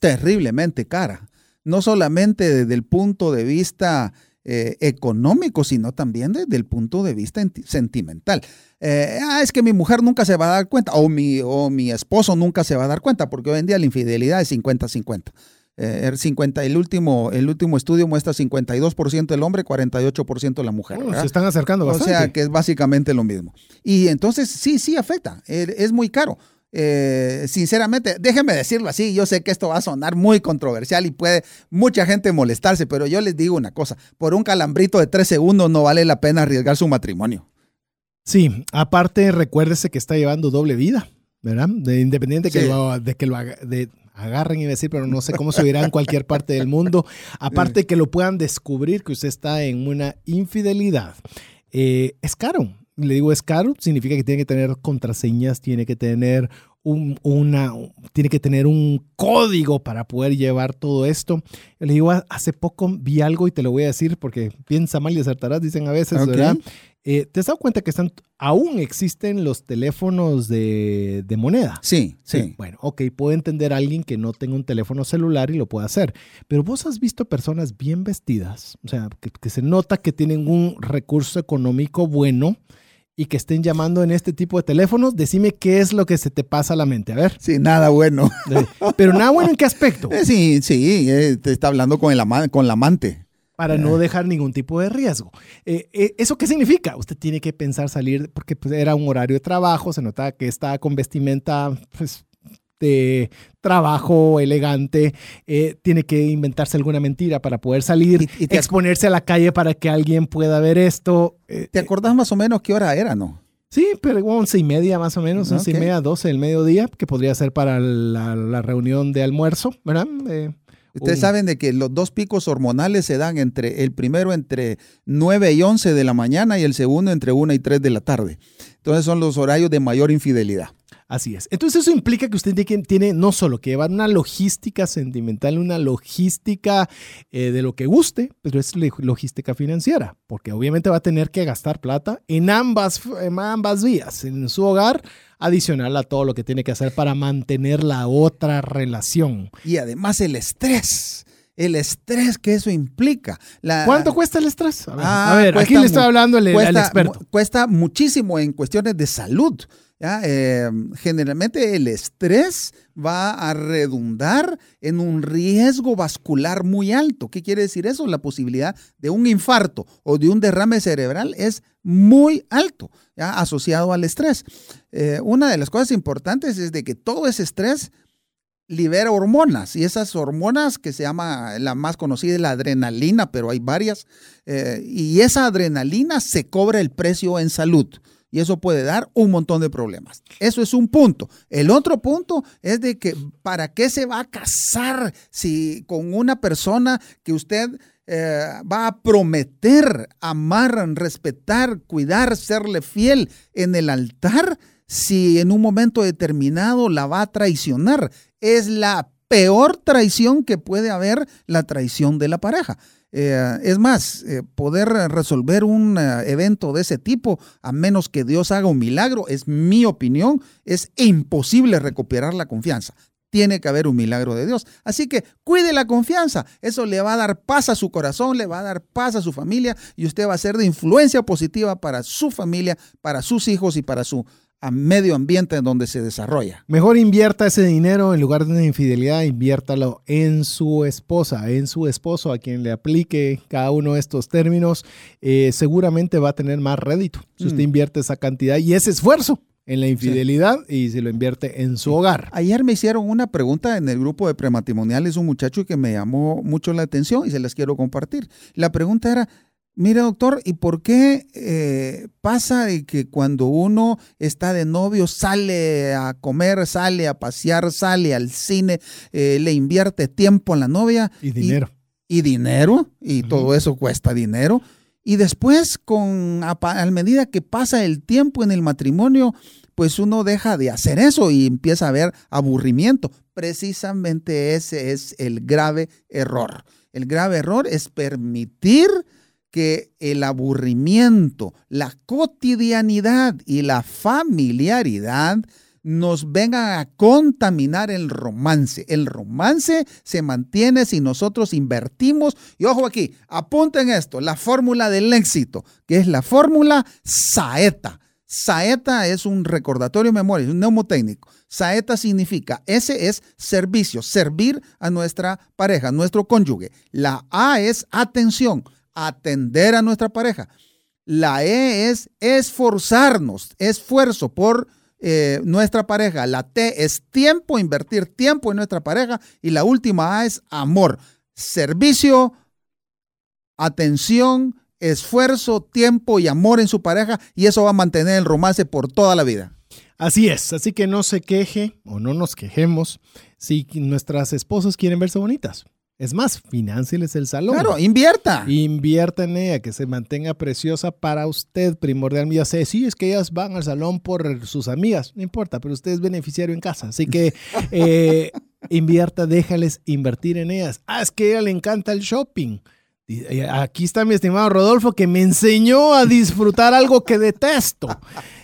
Terriblemente cara. No solamente desde el punto de vista eh, económico, sino también desde el punto de vista sentimental. Eh, ah, es que mi mujer nunca se va a dar cuenta, o mi, o mi esposo nunca se va a dar cuenta, porque hoy en día la infidelidad es 50-50. Eh, 50, el, último, el último estudio muestra 52% el hombre, 48% la mujer. se están acercando bastante. O sea que es básicamente lo mismo. Y entonces sí, sí afecta, es muy caro. Eh, sinceramente, déjenme decirlo así, yo sé que esto va a sonar muy controversial y puede mucha gente molestarse, pero yo les digo una cosa, por un calambrito de tres segundos no vale la pena arriesgar su matrimonio. Sí, aparte recuérdese que está llevando doble vida. ¿verdad? De, independiente que de que lo haga, de, agarren y decir, pero no sé cómo se verá en cualquier parte del mundo. Aparte que lo puedan descubrir que usted está en una infidelidad. Eh, es caro. Le digo es caro, significa que tiene que tener contraseñas, tiene que tener un, una, tiene que tener un código para poder llevar todo esto. le digo, hace poco vi algo y te lo voy a decir porque piensa mal y acertarás, dicen a veces, ¿verdad? Eh, ¿Te has dado cuenta que están, aún existen los teléfonos de, moneda? Sí, sí, Bueno, ok, puedo entender a alguien que no tenga un teléfono celular y lo pueda hacer, pero vos has visto personas bien vestidas, o sea, que, se nota que tienen un recurso económico bueno y que estén llamando en este tipo de teléfonos, decime qué es lo que se te pasa a la mente. A ver. Sí, nada bueno. Pero nada bueno en qué aspecto. Eh, sí, sí, eh, te está hablando con, el con la amante para no dejar ningún tipo de riesgo. Eh, eh, ¿Eso qué significa? Usted tiene que pensar salir, porque pues, era un horario de trabajo, se notaba que estaba con vestimenta pues, de trabajo elegante, eh, tiene que inventarse alguna mentira para poder salir, y, exponerse a la calle para que alguien pueda ver esto. ¿Te acordás más o menos qué hora era, no? Sí, pero once y media más o menos, once y media, doce del mediodía, que podría ser para la, reunión de almuerzo, ¿verdad? Ustedes saben de que los dos picos hormonales se dan entre el primero entre 9 y 11 de la mañana y el segundo entre 1 y 3 de la tarde. Entonces son los horarios de mayor infidelidad. Así es. Entonces eso implica que usted tiene no solo que llevar una logística sentimental, una logística eh, de lo que guste, pero es logística financiera, porque obviamente va a tener que gastar plata en ambas, en ambas vías, en su hogar, adicional a todo lo que tiene que hacer para mantener la otra relación. Y además el estrés el estrés que eso implica. La- ¿Cuánto cuesta el estrés? A ver, Ah, a ver, aquí le estoy hablando al, experto. mu- cuesta muchísimo en cuestiones de salud. ¿ya? Eh, generalmente el estrés va a redundar en un riesgo vascular muy alto. ¿Qué quiere decir eso? La posibilidad de un infarto o de un derrame cerebral es muy alto, ¿ya? asociado al estrés. Eh, una de las cosas importantes es de que todo ese estrés libera hormonas y esas hormonas que se llama, la más conocida es la adrenalina, pero hay varias, eh, y esa adrenalina se cobra el precio en salud. Y eso puede dar un montón de problemas. Eso es un punto. El otro punto es de que ¿para qué se va a casar si con una persona que usted eh, va a prometer amar, respetar, cuidar, serle fiel en el altar? Si en un momento determinado la va a traicionar. Es la peor traición que puede haber la traición de la pareja. Eh, es más, eh, poder resolver un eh, evento de ese tipo, a menos que Dios haga un milagro, es mi opinión, es imposible recuperar la confianza. Tiene que haber un milagro de Dios. Así que cuide la confianza. Eso le va a dar paz a su corazón, le va a dar paz a su familia y usted va a ser de influencia positiva para su familia, para sus hijos y para su a medio ambiente en donde se desarrolla. Mejor invierta ese dinero en lugar de una infidelidad, inviértalo en su esposa, en su esposo, a quien le aplique cada uno de estos términos, eh, seguramente va a tener más rédito. Si usted Mm. invierte esa cantidad y ese esfuerzo en la infidelidad y si lo invierte en su hogar. Ayer me hicieron una pregunta en el grupo de prematrimoniales, un muchacho que me llamó mucho la atención y se las quiero compartir. La pregunta era, mire doctor, ¿y por qué eh, pasa de que cuando uno está de novio sale a comer, sale a pasear, sale al cine, eh, le invierte tiempo a la novia? Y dinero. y dinero, y todo eso cuesta dinero. Y después, con, a, a medida que pasa el tiempo en el matrimonio, pues uno deja de hacer eso y empieza a haber aburrimiento. Precisamente ese es el grave error. El grave error es permitir que el aburrimiento, la cotidianidad y la familiaridad nos vengan a contaminar el romance. El romance se mantiene si nosotros invertimos. Y ojo aquí, apunten esto, la fórmula del éxito, que es la fórmula Saeta. Saeta es un recordatorio de memoria, es un neumotécnico. Saeta significa, ese es servicio, servir a nuestra pareja, nuestro cónyuge. La A es atención, atender a nuestra pareja. La E es esforzarnos, esfuerzo por eh, nuestra pareja. La T es tiempo, invertir tiempo en nuestra pareja. Y la última A es amor, servicio, atención, esfuerzo, tiempo y amor en su pareja. Y eso va a mantener el romance por toda la vida. Así es, así que no se queje o no nos quejemos si nuestras esposas quieren verse bonitas. Es más, financieles el salón. Claro, invierta. Invierta en ella, que se mantenga preciosa para usted primordialmente. Ya sé, sí, es que ellas van al salón por sus amigas, no importa, pero usted es beneficiario en casa. Así que eh, invierta, déjales invertir en ellas. Ah, es que a ella le encanta el shopping. Eh, Aquí está mi estimado Rodolfo que me enseñó a disfrutar algo que detesto.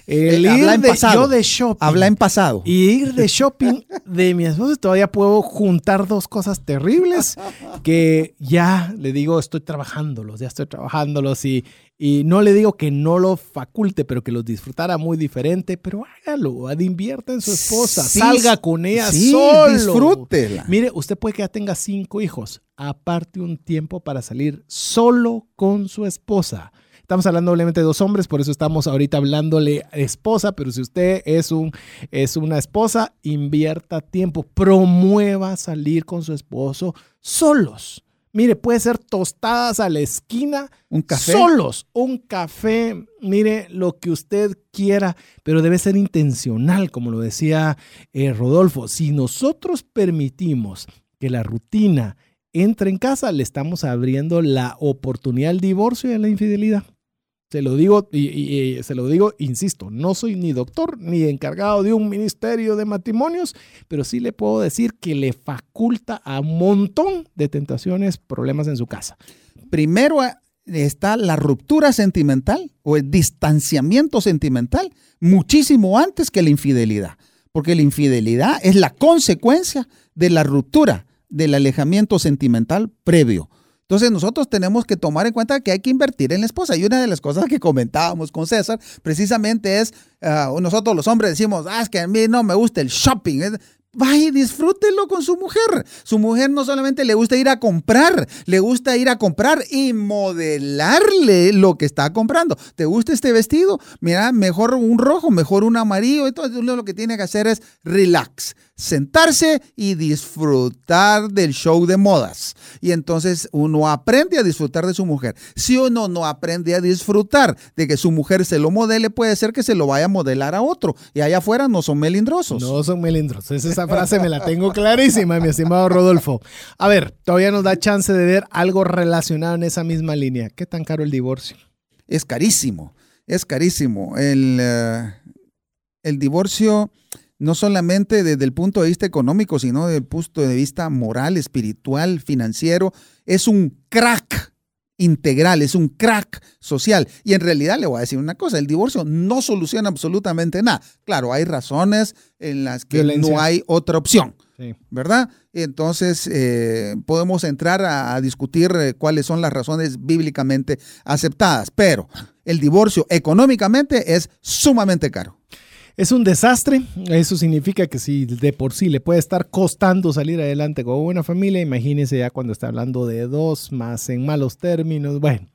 El Eh, habla ir en de, pasado. yo de shopping. Habla en pasado. Y ir de shopping de mi esposa, todavía puedo juntar dos cosas terribles que ya le digo, estoy trabajándolos, ya estoy trabajándolos y, y no le digo que no lo faculte, pero que los disfrutara muy diferente, pero hágalo, invierta en su esposa, Sí, salga con ella sí, solo. disfrútela. Mire, usted puede que ya tenga cinco hijos, aparte un tiempo para salir solo con su esposa. Estamos hablando obviamente de dos hombres, por eso estamos ahorita hablándole esposa, pero si usted es, un, es una esposa, invierta tiempo, promueva salir con su esposo solos. Mire, puede ser tostadas a la esquina, Un café. solos, un café, mire lo que usted quiera, pero debe ser intencional, como lo decía eh, Rodolfo. Si nosotros permitimos que la rutina entre en casa, le estamos abriendo la oportunidad al divorcio y a la infidelidad. Se lo digo y, se lo digo, insisto, no soy ni doctor ni encargado de un ministerio de matrimonios, pero sí le puedo decir que le faculta a un montón de tentaciones, problemas en su casa. Primero eh, está la ruptura sentimental o el distanciamiento sentimental muchísimo antes que la infidelidad, porque la infidelidad es la consecuencia de la ruptura del alejamiento sentimental previo. Entonces nosotros tenemos que tomar en cuenta que hay que invertir en la esposa. Y una de las cosas que comentábamos con César precisamente es, ah, nosotros los hombres decimos, ah, es que a mí no me gusta el shopping. Vaya disfrútelo con su mujer. Su mujer no solamente le gusta ir a comprar, le gusta ir a comprar y modelarle lo que está comprando. ¿Te gusta este vestido? Mira, mejor un rojo, mejor un amarillo. Entonces lo que tiene que hacer es relax sentarse y disfrutar del show de modas. Y entonces uno aprende a disfrutar de su mujer. Si uno no aprende a disfrutar de que su mujer se lo modele, puede ser que se lo vaya a modelar a otro. Y allá afuera no son melindrosos. No son melindrosos. Esa frase me la tengo clarísima, mi estimado Rodolfo. A ver, todavía nos da chance de ver algo relacionado en esa misma línea. ¿Qué tan caro el divorcio? Es carísimo, es carísimo. El, eh, el divorcio no solamente desde el punto de vista económico, sino desde el punto de vista moral, espiritual, financiero. Es un crack integral, es un crack social. Y en realidad le voy a decir una cosa, el divorcio no soluciona absolutamente nada. Claro, hay razones en las que no hay otra opción, ¿verdad? Entonces eh, podemos entrar a, discutir eh, cuáles son las razones bíblicamente aceptadas, pero el divorcio económicamente es sumamente caro. Es un desastre. Eso significa que si de por sí le puede estar costando salir adelante con una familia, imagínese ya cuando está hablando de dos más en malos términos. Bueno.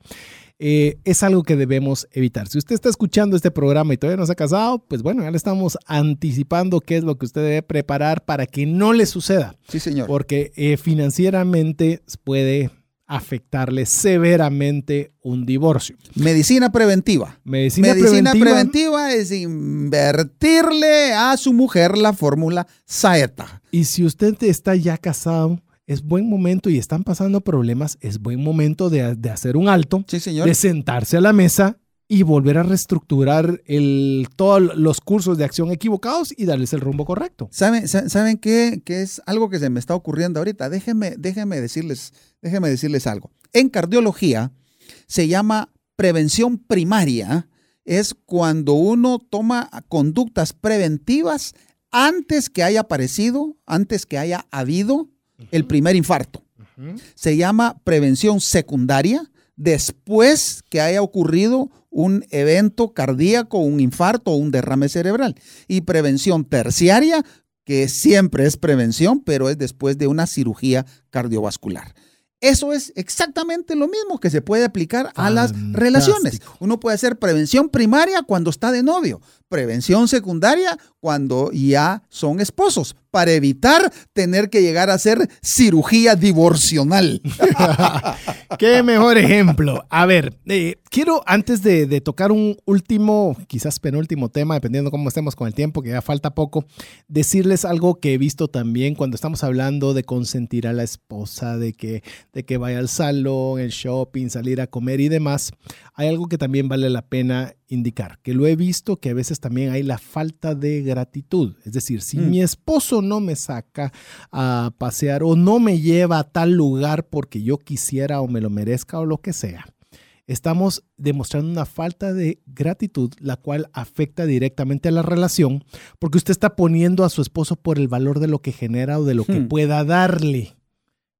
Eh, es algo que debemos evitar. Si usted está escuchando este programa y todavía no se ha casado, pues bueno, ya le estamos anticipando qué es lo que usted debe preparar para que no le suceda. Sí, señor. Porque eh, financieramente puede afectarle severamente un divorcio. Medicina preventiva. Medicina, preventiva. es invertirle a su mujer la fórmula Saeta. Y si usted está ya casado, es buen momento y están pasando problemas, es buen momento de, de hacer un alto, sí, señor. de sentarse a la mesa y volver a reestructurar el, todos los cursos de acción equivocados y darles el rumbo correcto. ¿Saben, ¿saben qué, qué, es algo que se me está ocurriendo ahorita? Déjenme, déjenme, decirles, déjenme decirles algo. En cardiología se llama prevención primaria. Es cuando uno toma conductas preventivas antes que haya aparecido, antes que haya habido el primer infarto. Se llama prevención secundaria después que haya ocurrido un evento cardíaco, un infarto o un derrame cerebral. Y prevención terciaria, que siempre es prevención, pero es después de una cirugía cardiovascular. Eso es exactamente lo mismo que se puede aplicar a las relaciones. Uno puede hacer prevención primaria cuando está de novio, prevención secundaria cuando ya son esposos, para evitar tener que llegar a hacer cirugía divorcional. Qué mejor ejemplo. A ver, eh, quiero antes de, tocar un último, quizás penúltimo tema, dependiendo cómo estemos con el tiempo, que ya falta poco, decirles algo que he visto también cuando estamos hablando de consentir a la esposa, de que, de que vaya al salón, el shopping, salir a comer y demás. Hay algo que también vale la pena indicar, que lo he visto que a veces también hay la falta de gratitud. Es decir, si mm. mi esposo no me saca a pasear o no me lleva a tal lugar porque yo quisiera o me lo merezca o lo que sea, estamos demostrando una falta de gratitud, la cual afecta directamente a la relación, porque usted está poniendo a su esposo por el valor de lo que genera o de lo que hmm. pueda darle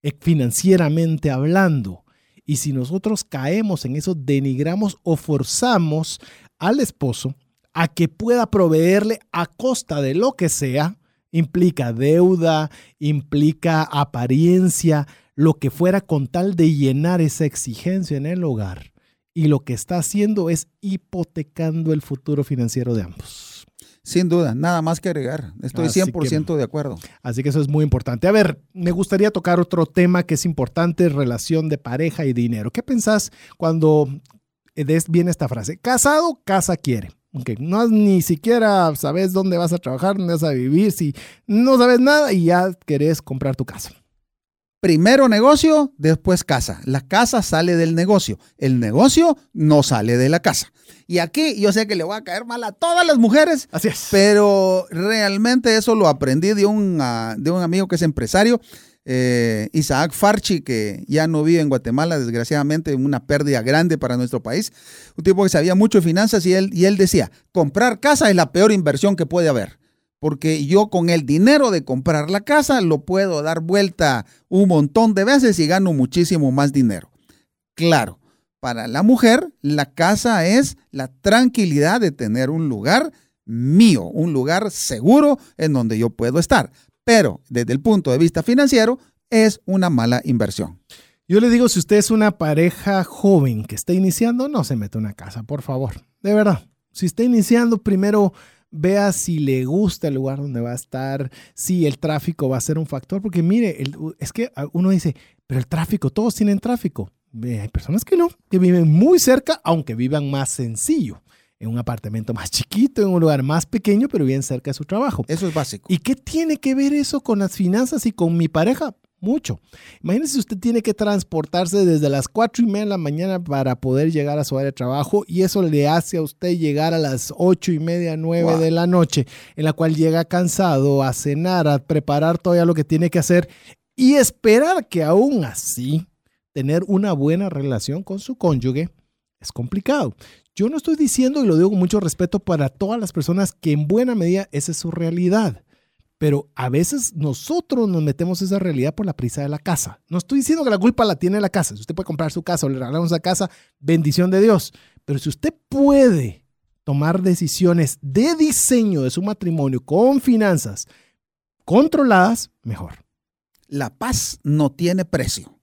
eh, financieramente hablando. Y si nosotros caemos en eso, denigramos o forzamos al esposo a que pueda proveerle a costa de lo que sea, implica deuda, implica apariencia, lo que fuera con tal de llenar esa exigencia en el hogar. Y lo que está haciendo es hipotecando el futuro financiero de ambos. Sin duda, nada más que agregar. Estoy 100% de acuerdo. Así que eso es muy importante. A ver, me gustaría tocar otro tema que es importante, relación de pareja y dinero. ¿Qué pensás cuando viene esta frase? Casado, casa quiere. Okay. No ni siquiera sabes dónde vas a trabajar, dónde vas a vivir, si no sabes nada y ya querés comprar tu casa. Primero negocio, después casa. La casa sale del negocio. El negocio no sale de la casa. Y aquí yo sé que le voy a caer mal a todas las mujeres. Así es. Pero realmente eso lo aprendí de un, ah, de un amigo que es empresario eh, Isaac Farchi, que ya no vive en Guatemala, desgraciadamente, una pérdida grande para nuestro país. Un tipo que sabía mucho de finanzas y él, y él decía, comprar casa es la peor inversión que puede haber. porque yo con el dinero de comprar la casa lo puedo dar vuelta un montón de veces y gano muchísimo más dinero. Claro, para la mujer la casa es la tranquilidad de tener un lugar mío, un lugar seguro en donde yo puedo estar. Pero desde el punto de vista financiero es una mala inversión. Yo le digo, si usted es una pareja joven que está iniciando, no se mete una casa, por favor. De verdad. Si está iniciando, primero vea si le gusta el lugar donde va a estar, si el tráfico va a ser un factor, porque mire, es que uno dice, pero el tráfico, todos tienen tráfico. Hay personas que no, que viven muy cerca, aunque vivan más sencillo, en un apartamento más chiquito, en un lugar más pequeño, pero bien cerca de su trabajo. Eso es básico. ¿Y qué tiene que ver eso con las finanzas y con mi pareja? mucho. Imagínese usted tiene que transportarse desde las 4 y media de la mañana para poder llegar a su área de trabajo y eso le hace a usted llegar a las 8 y media, 9 de la noche, en la cual llega cansado a cenar, a preparar todavía lo que tiene que hacer y esperar que aún así tener una buena relación con su cónyuge es complicado. Yo no estoy diciendo, y lo digo con mucho respeto para todas las personas, que en buena medida esa es su realidad pero a veces nosotros nos metemos esa realidad por la prisa de la casa. No estoy diciendo que la culpa la tiene la casa. Si usted puede comprar su casa o le regalamos la casa, bendición de Dios. Pero si usted puede tomar decisiones de diseño de su matrimonio con finanzas controladas, mejor. La paz no tiene precio.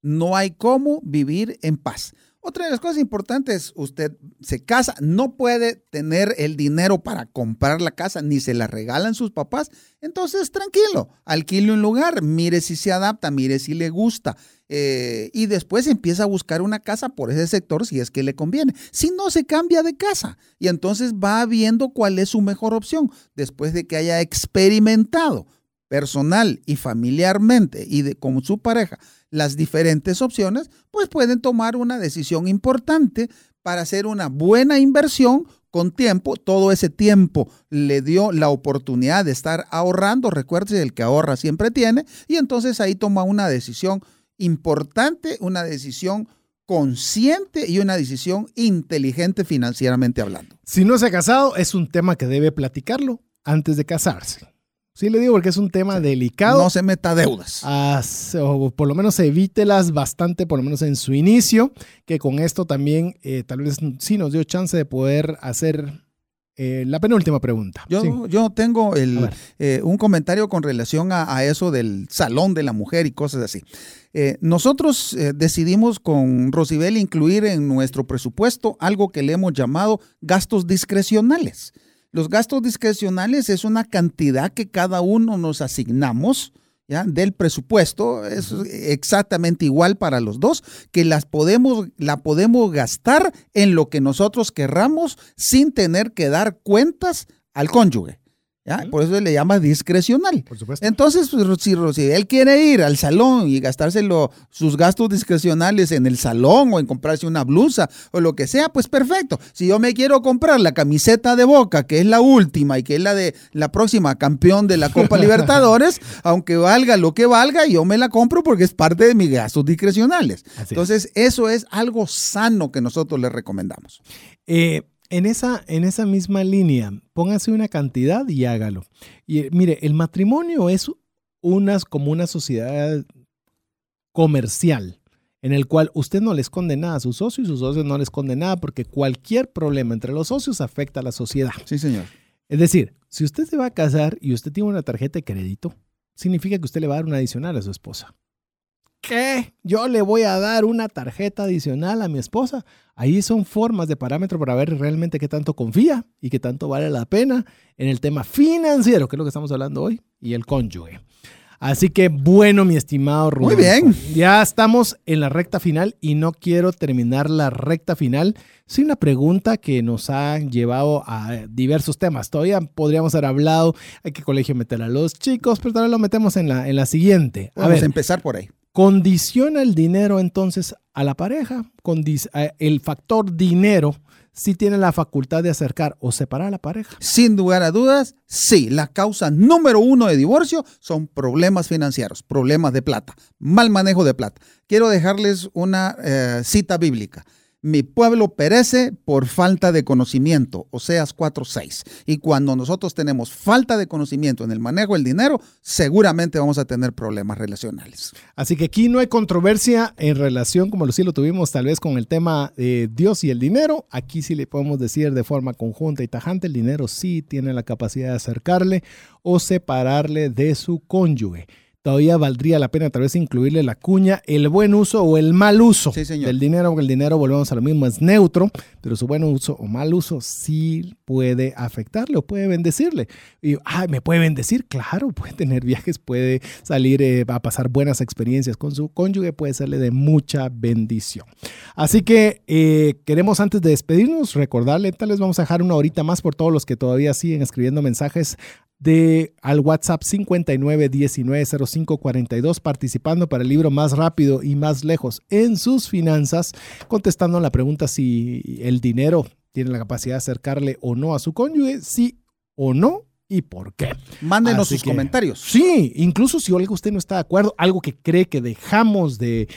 No hay cómo vivir en paz. Otra de las cosas importantes, usted se casa, no puede tener el dinero para comprar la casa, ni se la regalan sus papás. Entonces, tranquilo, alquile un lugar, mire si se adapta, mire si le gusta. Eh, y después empieza a buscar una casa por ese sector si es que le conviene. Si no, se cambia de casa y entonces va viendo cuál es su mejor opción después de que haya experimentado personal y familiarmente y de, con su pareja las diferentes opciones, pues pueden tomar una decisión importante para hacer una buena inversión con tiempo. Todo ese tiempo le dio la oportunidad de estar ahorrando. Recuerde, el que ahorra siempre tiene. Y entonces ahí toma una decisión importante, una decisión consciente y una decisión inteligente financieramente hablando. Si no se ha casado, es un tema que debe platicarlo antes de casarse. Sí le digo porque es un tema delicado. No se meta deudas. o por lo menos evítelas bastante, por lo menos en su inicio, que con esto también eh, tal vez sí nos dio chance de poder hacer eh, la penúltima pregunta. Yo, yo tengo el, eh, un comentario con relación a, eso del salón de la mujer y cosas así. nosotros decidimos con Rosibel incluir en nuestro presupuesto algo que le hemos llamado gastos discrecionales. Los gastos discrecionales es una cantidad que cada uno nos asignamos. ¿Ya? del presupuesto es exactamente igual para los dos, que las podemos, la podemos gastar en lo que nosotros querramos sin tener que dar cuentas al cónyuge. Por eso le llama discrecional. Entonces, pues, si, él quiere ir al salón y gastárselo sus gastos discrecionales en el salón o en comprarse una blusa o lo que sea, pues perfecto. Si yo me quiero comprar la camiseta de Boca, que es la última y que es la de la próxima campeón de la Copa Libertadores, aunque valga lo que valga, yo me la compro porque es parte de mis gastos discrecionales. Entonces, eso es algo sano que nosotros le recomendamos. Eh, en esa, en esa misma línea, póngase una cantidad y hágalo. Y mire, el matrimonio es unas, como una sociedad comercial en el cual usted no le esconde nada a su socio y sus socios no le esconde nada porque cualquier problema entre los socios afecta a la sociedad. Sí, señor. Es decir, si usted se va a casar y usted tiene una tarjeta de crédito, significa que usted le va a dar una adicional a su esposa. ¿Qué? Yo le voy a dar una tarjeta adicional a mi esposa. Ahí son formas de parámetro para ver realmente qué tanto confía y qué tanto vale la pena en el tema financiero, que es lo que estamos hablando hoy, y el cónyuge. Así que bueno, mi estimado Rubén. Muy bien. Ya estamos en la recta final y no quiero terminar la recta final sin una pregunta que nos ha llevado a diversos temas. Todavía podríamos haber hablado, hay que colegio meter a los chicos, pero tal lo metemos en la, en la siguiente. Vamos a empezar por ahí. ¿Condiciona el dinero entonces a la pareja? El factor dinero sí tiene la facultad de acercar o separar a la pareja. Sin lugar a dudas, sí. La causa número uno de divorcio son problemas financieros, problemas de plata, mal manejo de plata. Quiero dejarles una eh, cita bíblica. Mi pueblo perece por falta de conocimiento, Oseas 4:6. Y cuando nosotros tenemos falta de conocimiento en el manejo del dinero, seguramente vamos a tener problemas relacionales. Así que aquí no hay controversia en relación, como sí lo tuvimos tal vez con el tema de Dios y el dinero. Aquí sí le podemos decir de forma conjunta y tajante, el dinero sí tiene la capacidad de acercarle o separarle de su cónyuge todavía valdría la pena tal vez incluirle la cuña, el buen uso o el mal uso del dinero, porque el dinero, volvemos a lo mismo, es neutro, pero su buen uso o mal uso sí puede afectarle o puede bendecirle. Y, ah, ¿me puede bendecir? Claro, puede tener viajes, puede salir eh, a pasar buenas experiencias con su cónyuge, puede serle de mucha bendición. Así que eh, queremos antes de despedirnos recordarle, tal vez vamos a dejar una horita más por todos los que todavía siguen escribiendo mensajes de al WhatsApp 59190542 participando para el libro más rápido y más lejos en sus finanzas, contestando la pregunta si el dinero tiene la capacidad de acercarle o no a su cónyuge, sí o no y por qué. Mándenos sus comentarios. Sí, incluso si algo usted no está de acuerdo, algo que cree que dejamos de,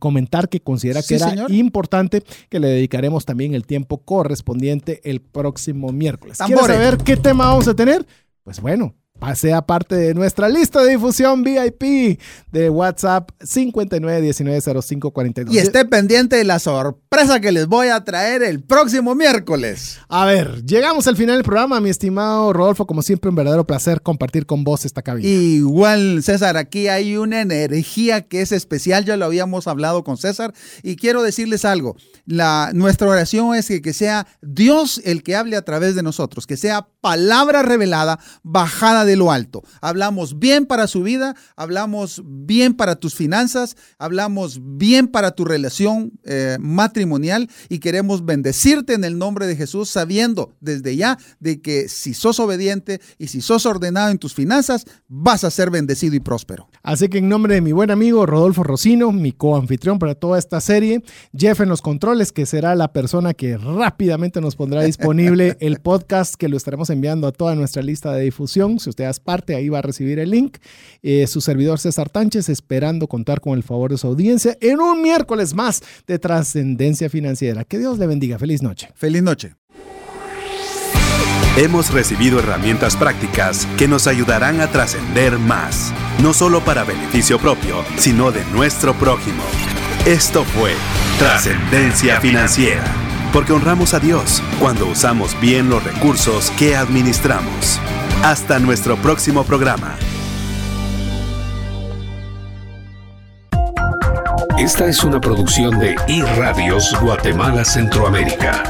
comentar, que considera que era importante, que le dedicaremos también el tiempo correspondiente el próximo miércoles. ¿Quieres saber qué tema vamos a tener? Pues bueno, sea parte de nuestra lista de difusión VIP de WhatsApp 59190542. Y esté pendiente de la sorpresa que les voy a traer el próximo miércoles. A ver, llegamos al final del programa, mi estimado Rodolfo. Como siempre, un verdadero placer compartir con vos esta cabina. Igual, César, aquí hay una energía que es especial. Ya lo habíamos hablado con César. Y quiero decirles algo. La, nuestra oración es que, que sea Dios el que hable a través de nosotros, que sea palabra revelada, bajada de lo alto. Hablamos bien para su vida, hablamos bien para tus finanzas, hablamos bien para tu relación eh, matrimonial y queremos bendecirte en el nombre de Jesús, sabiendo desde ya de que si sos obediente y si sos ordenado en tus finanzas, vas a ser bendecido y próspero. Así que en nombre de mi buen amigo Rodolfo Rocino, mi coanfitrión para toda esta serie, Jeff en los controles, que será la persona que rápidamente nos pondrá disponible el podcast que lo estaremos enviando a toda nuestra lista de difusión. Si usted parte, ahí va a recibir el link. Eh, su servidor César Tánchez, esperando contar con el favor de su audiencia en un miércoles más de trascendencia financiera. Que Dios le bendiga. Feliz noche. Feliz noche. Hemos recibido herramientas prácticas que nos ayudarán a trascender más, no solo para beneficio propio, sino de nuestro prójimo. Esto fue Trascendencia Financiera, porque honramos a Dios cuando usamos bien los recursos que administramos. Hasta nuestro próximo programa. Esta es una producción de iRadios Guatemala Centroamérica.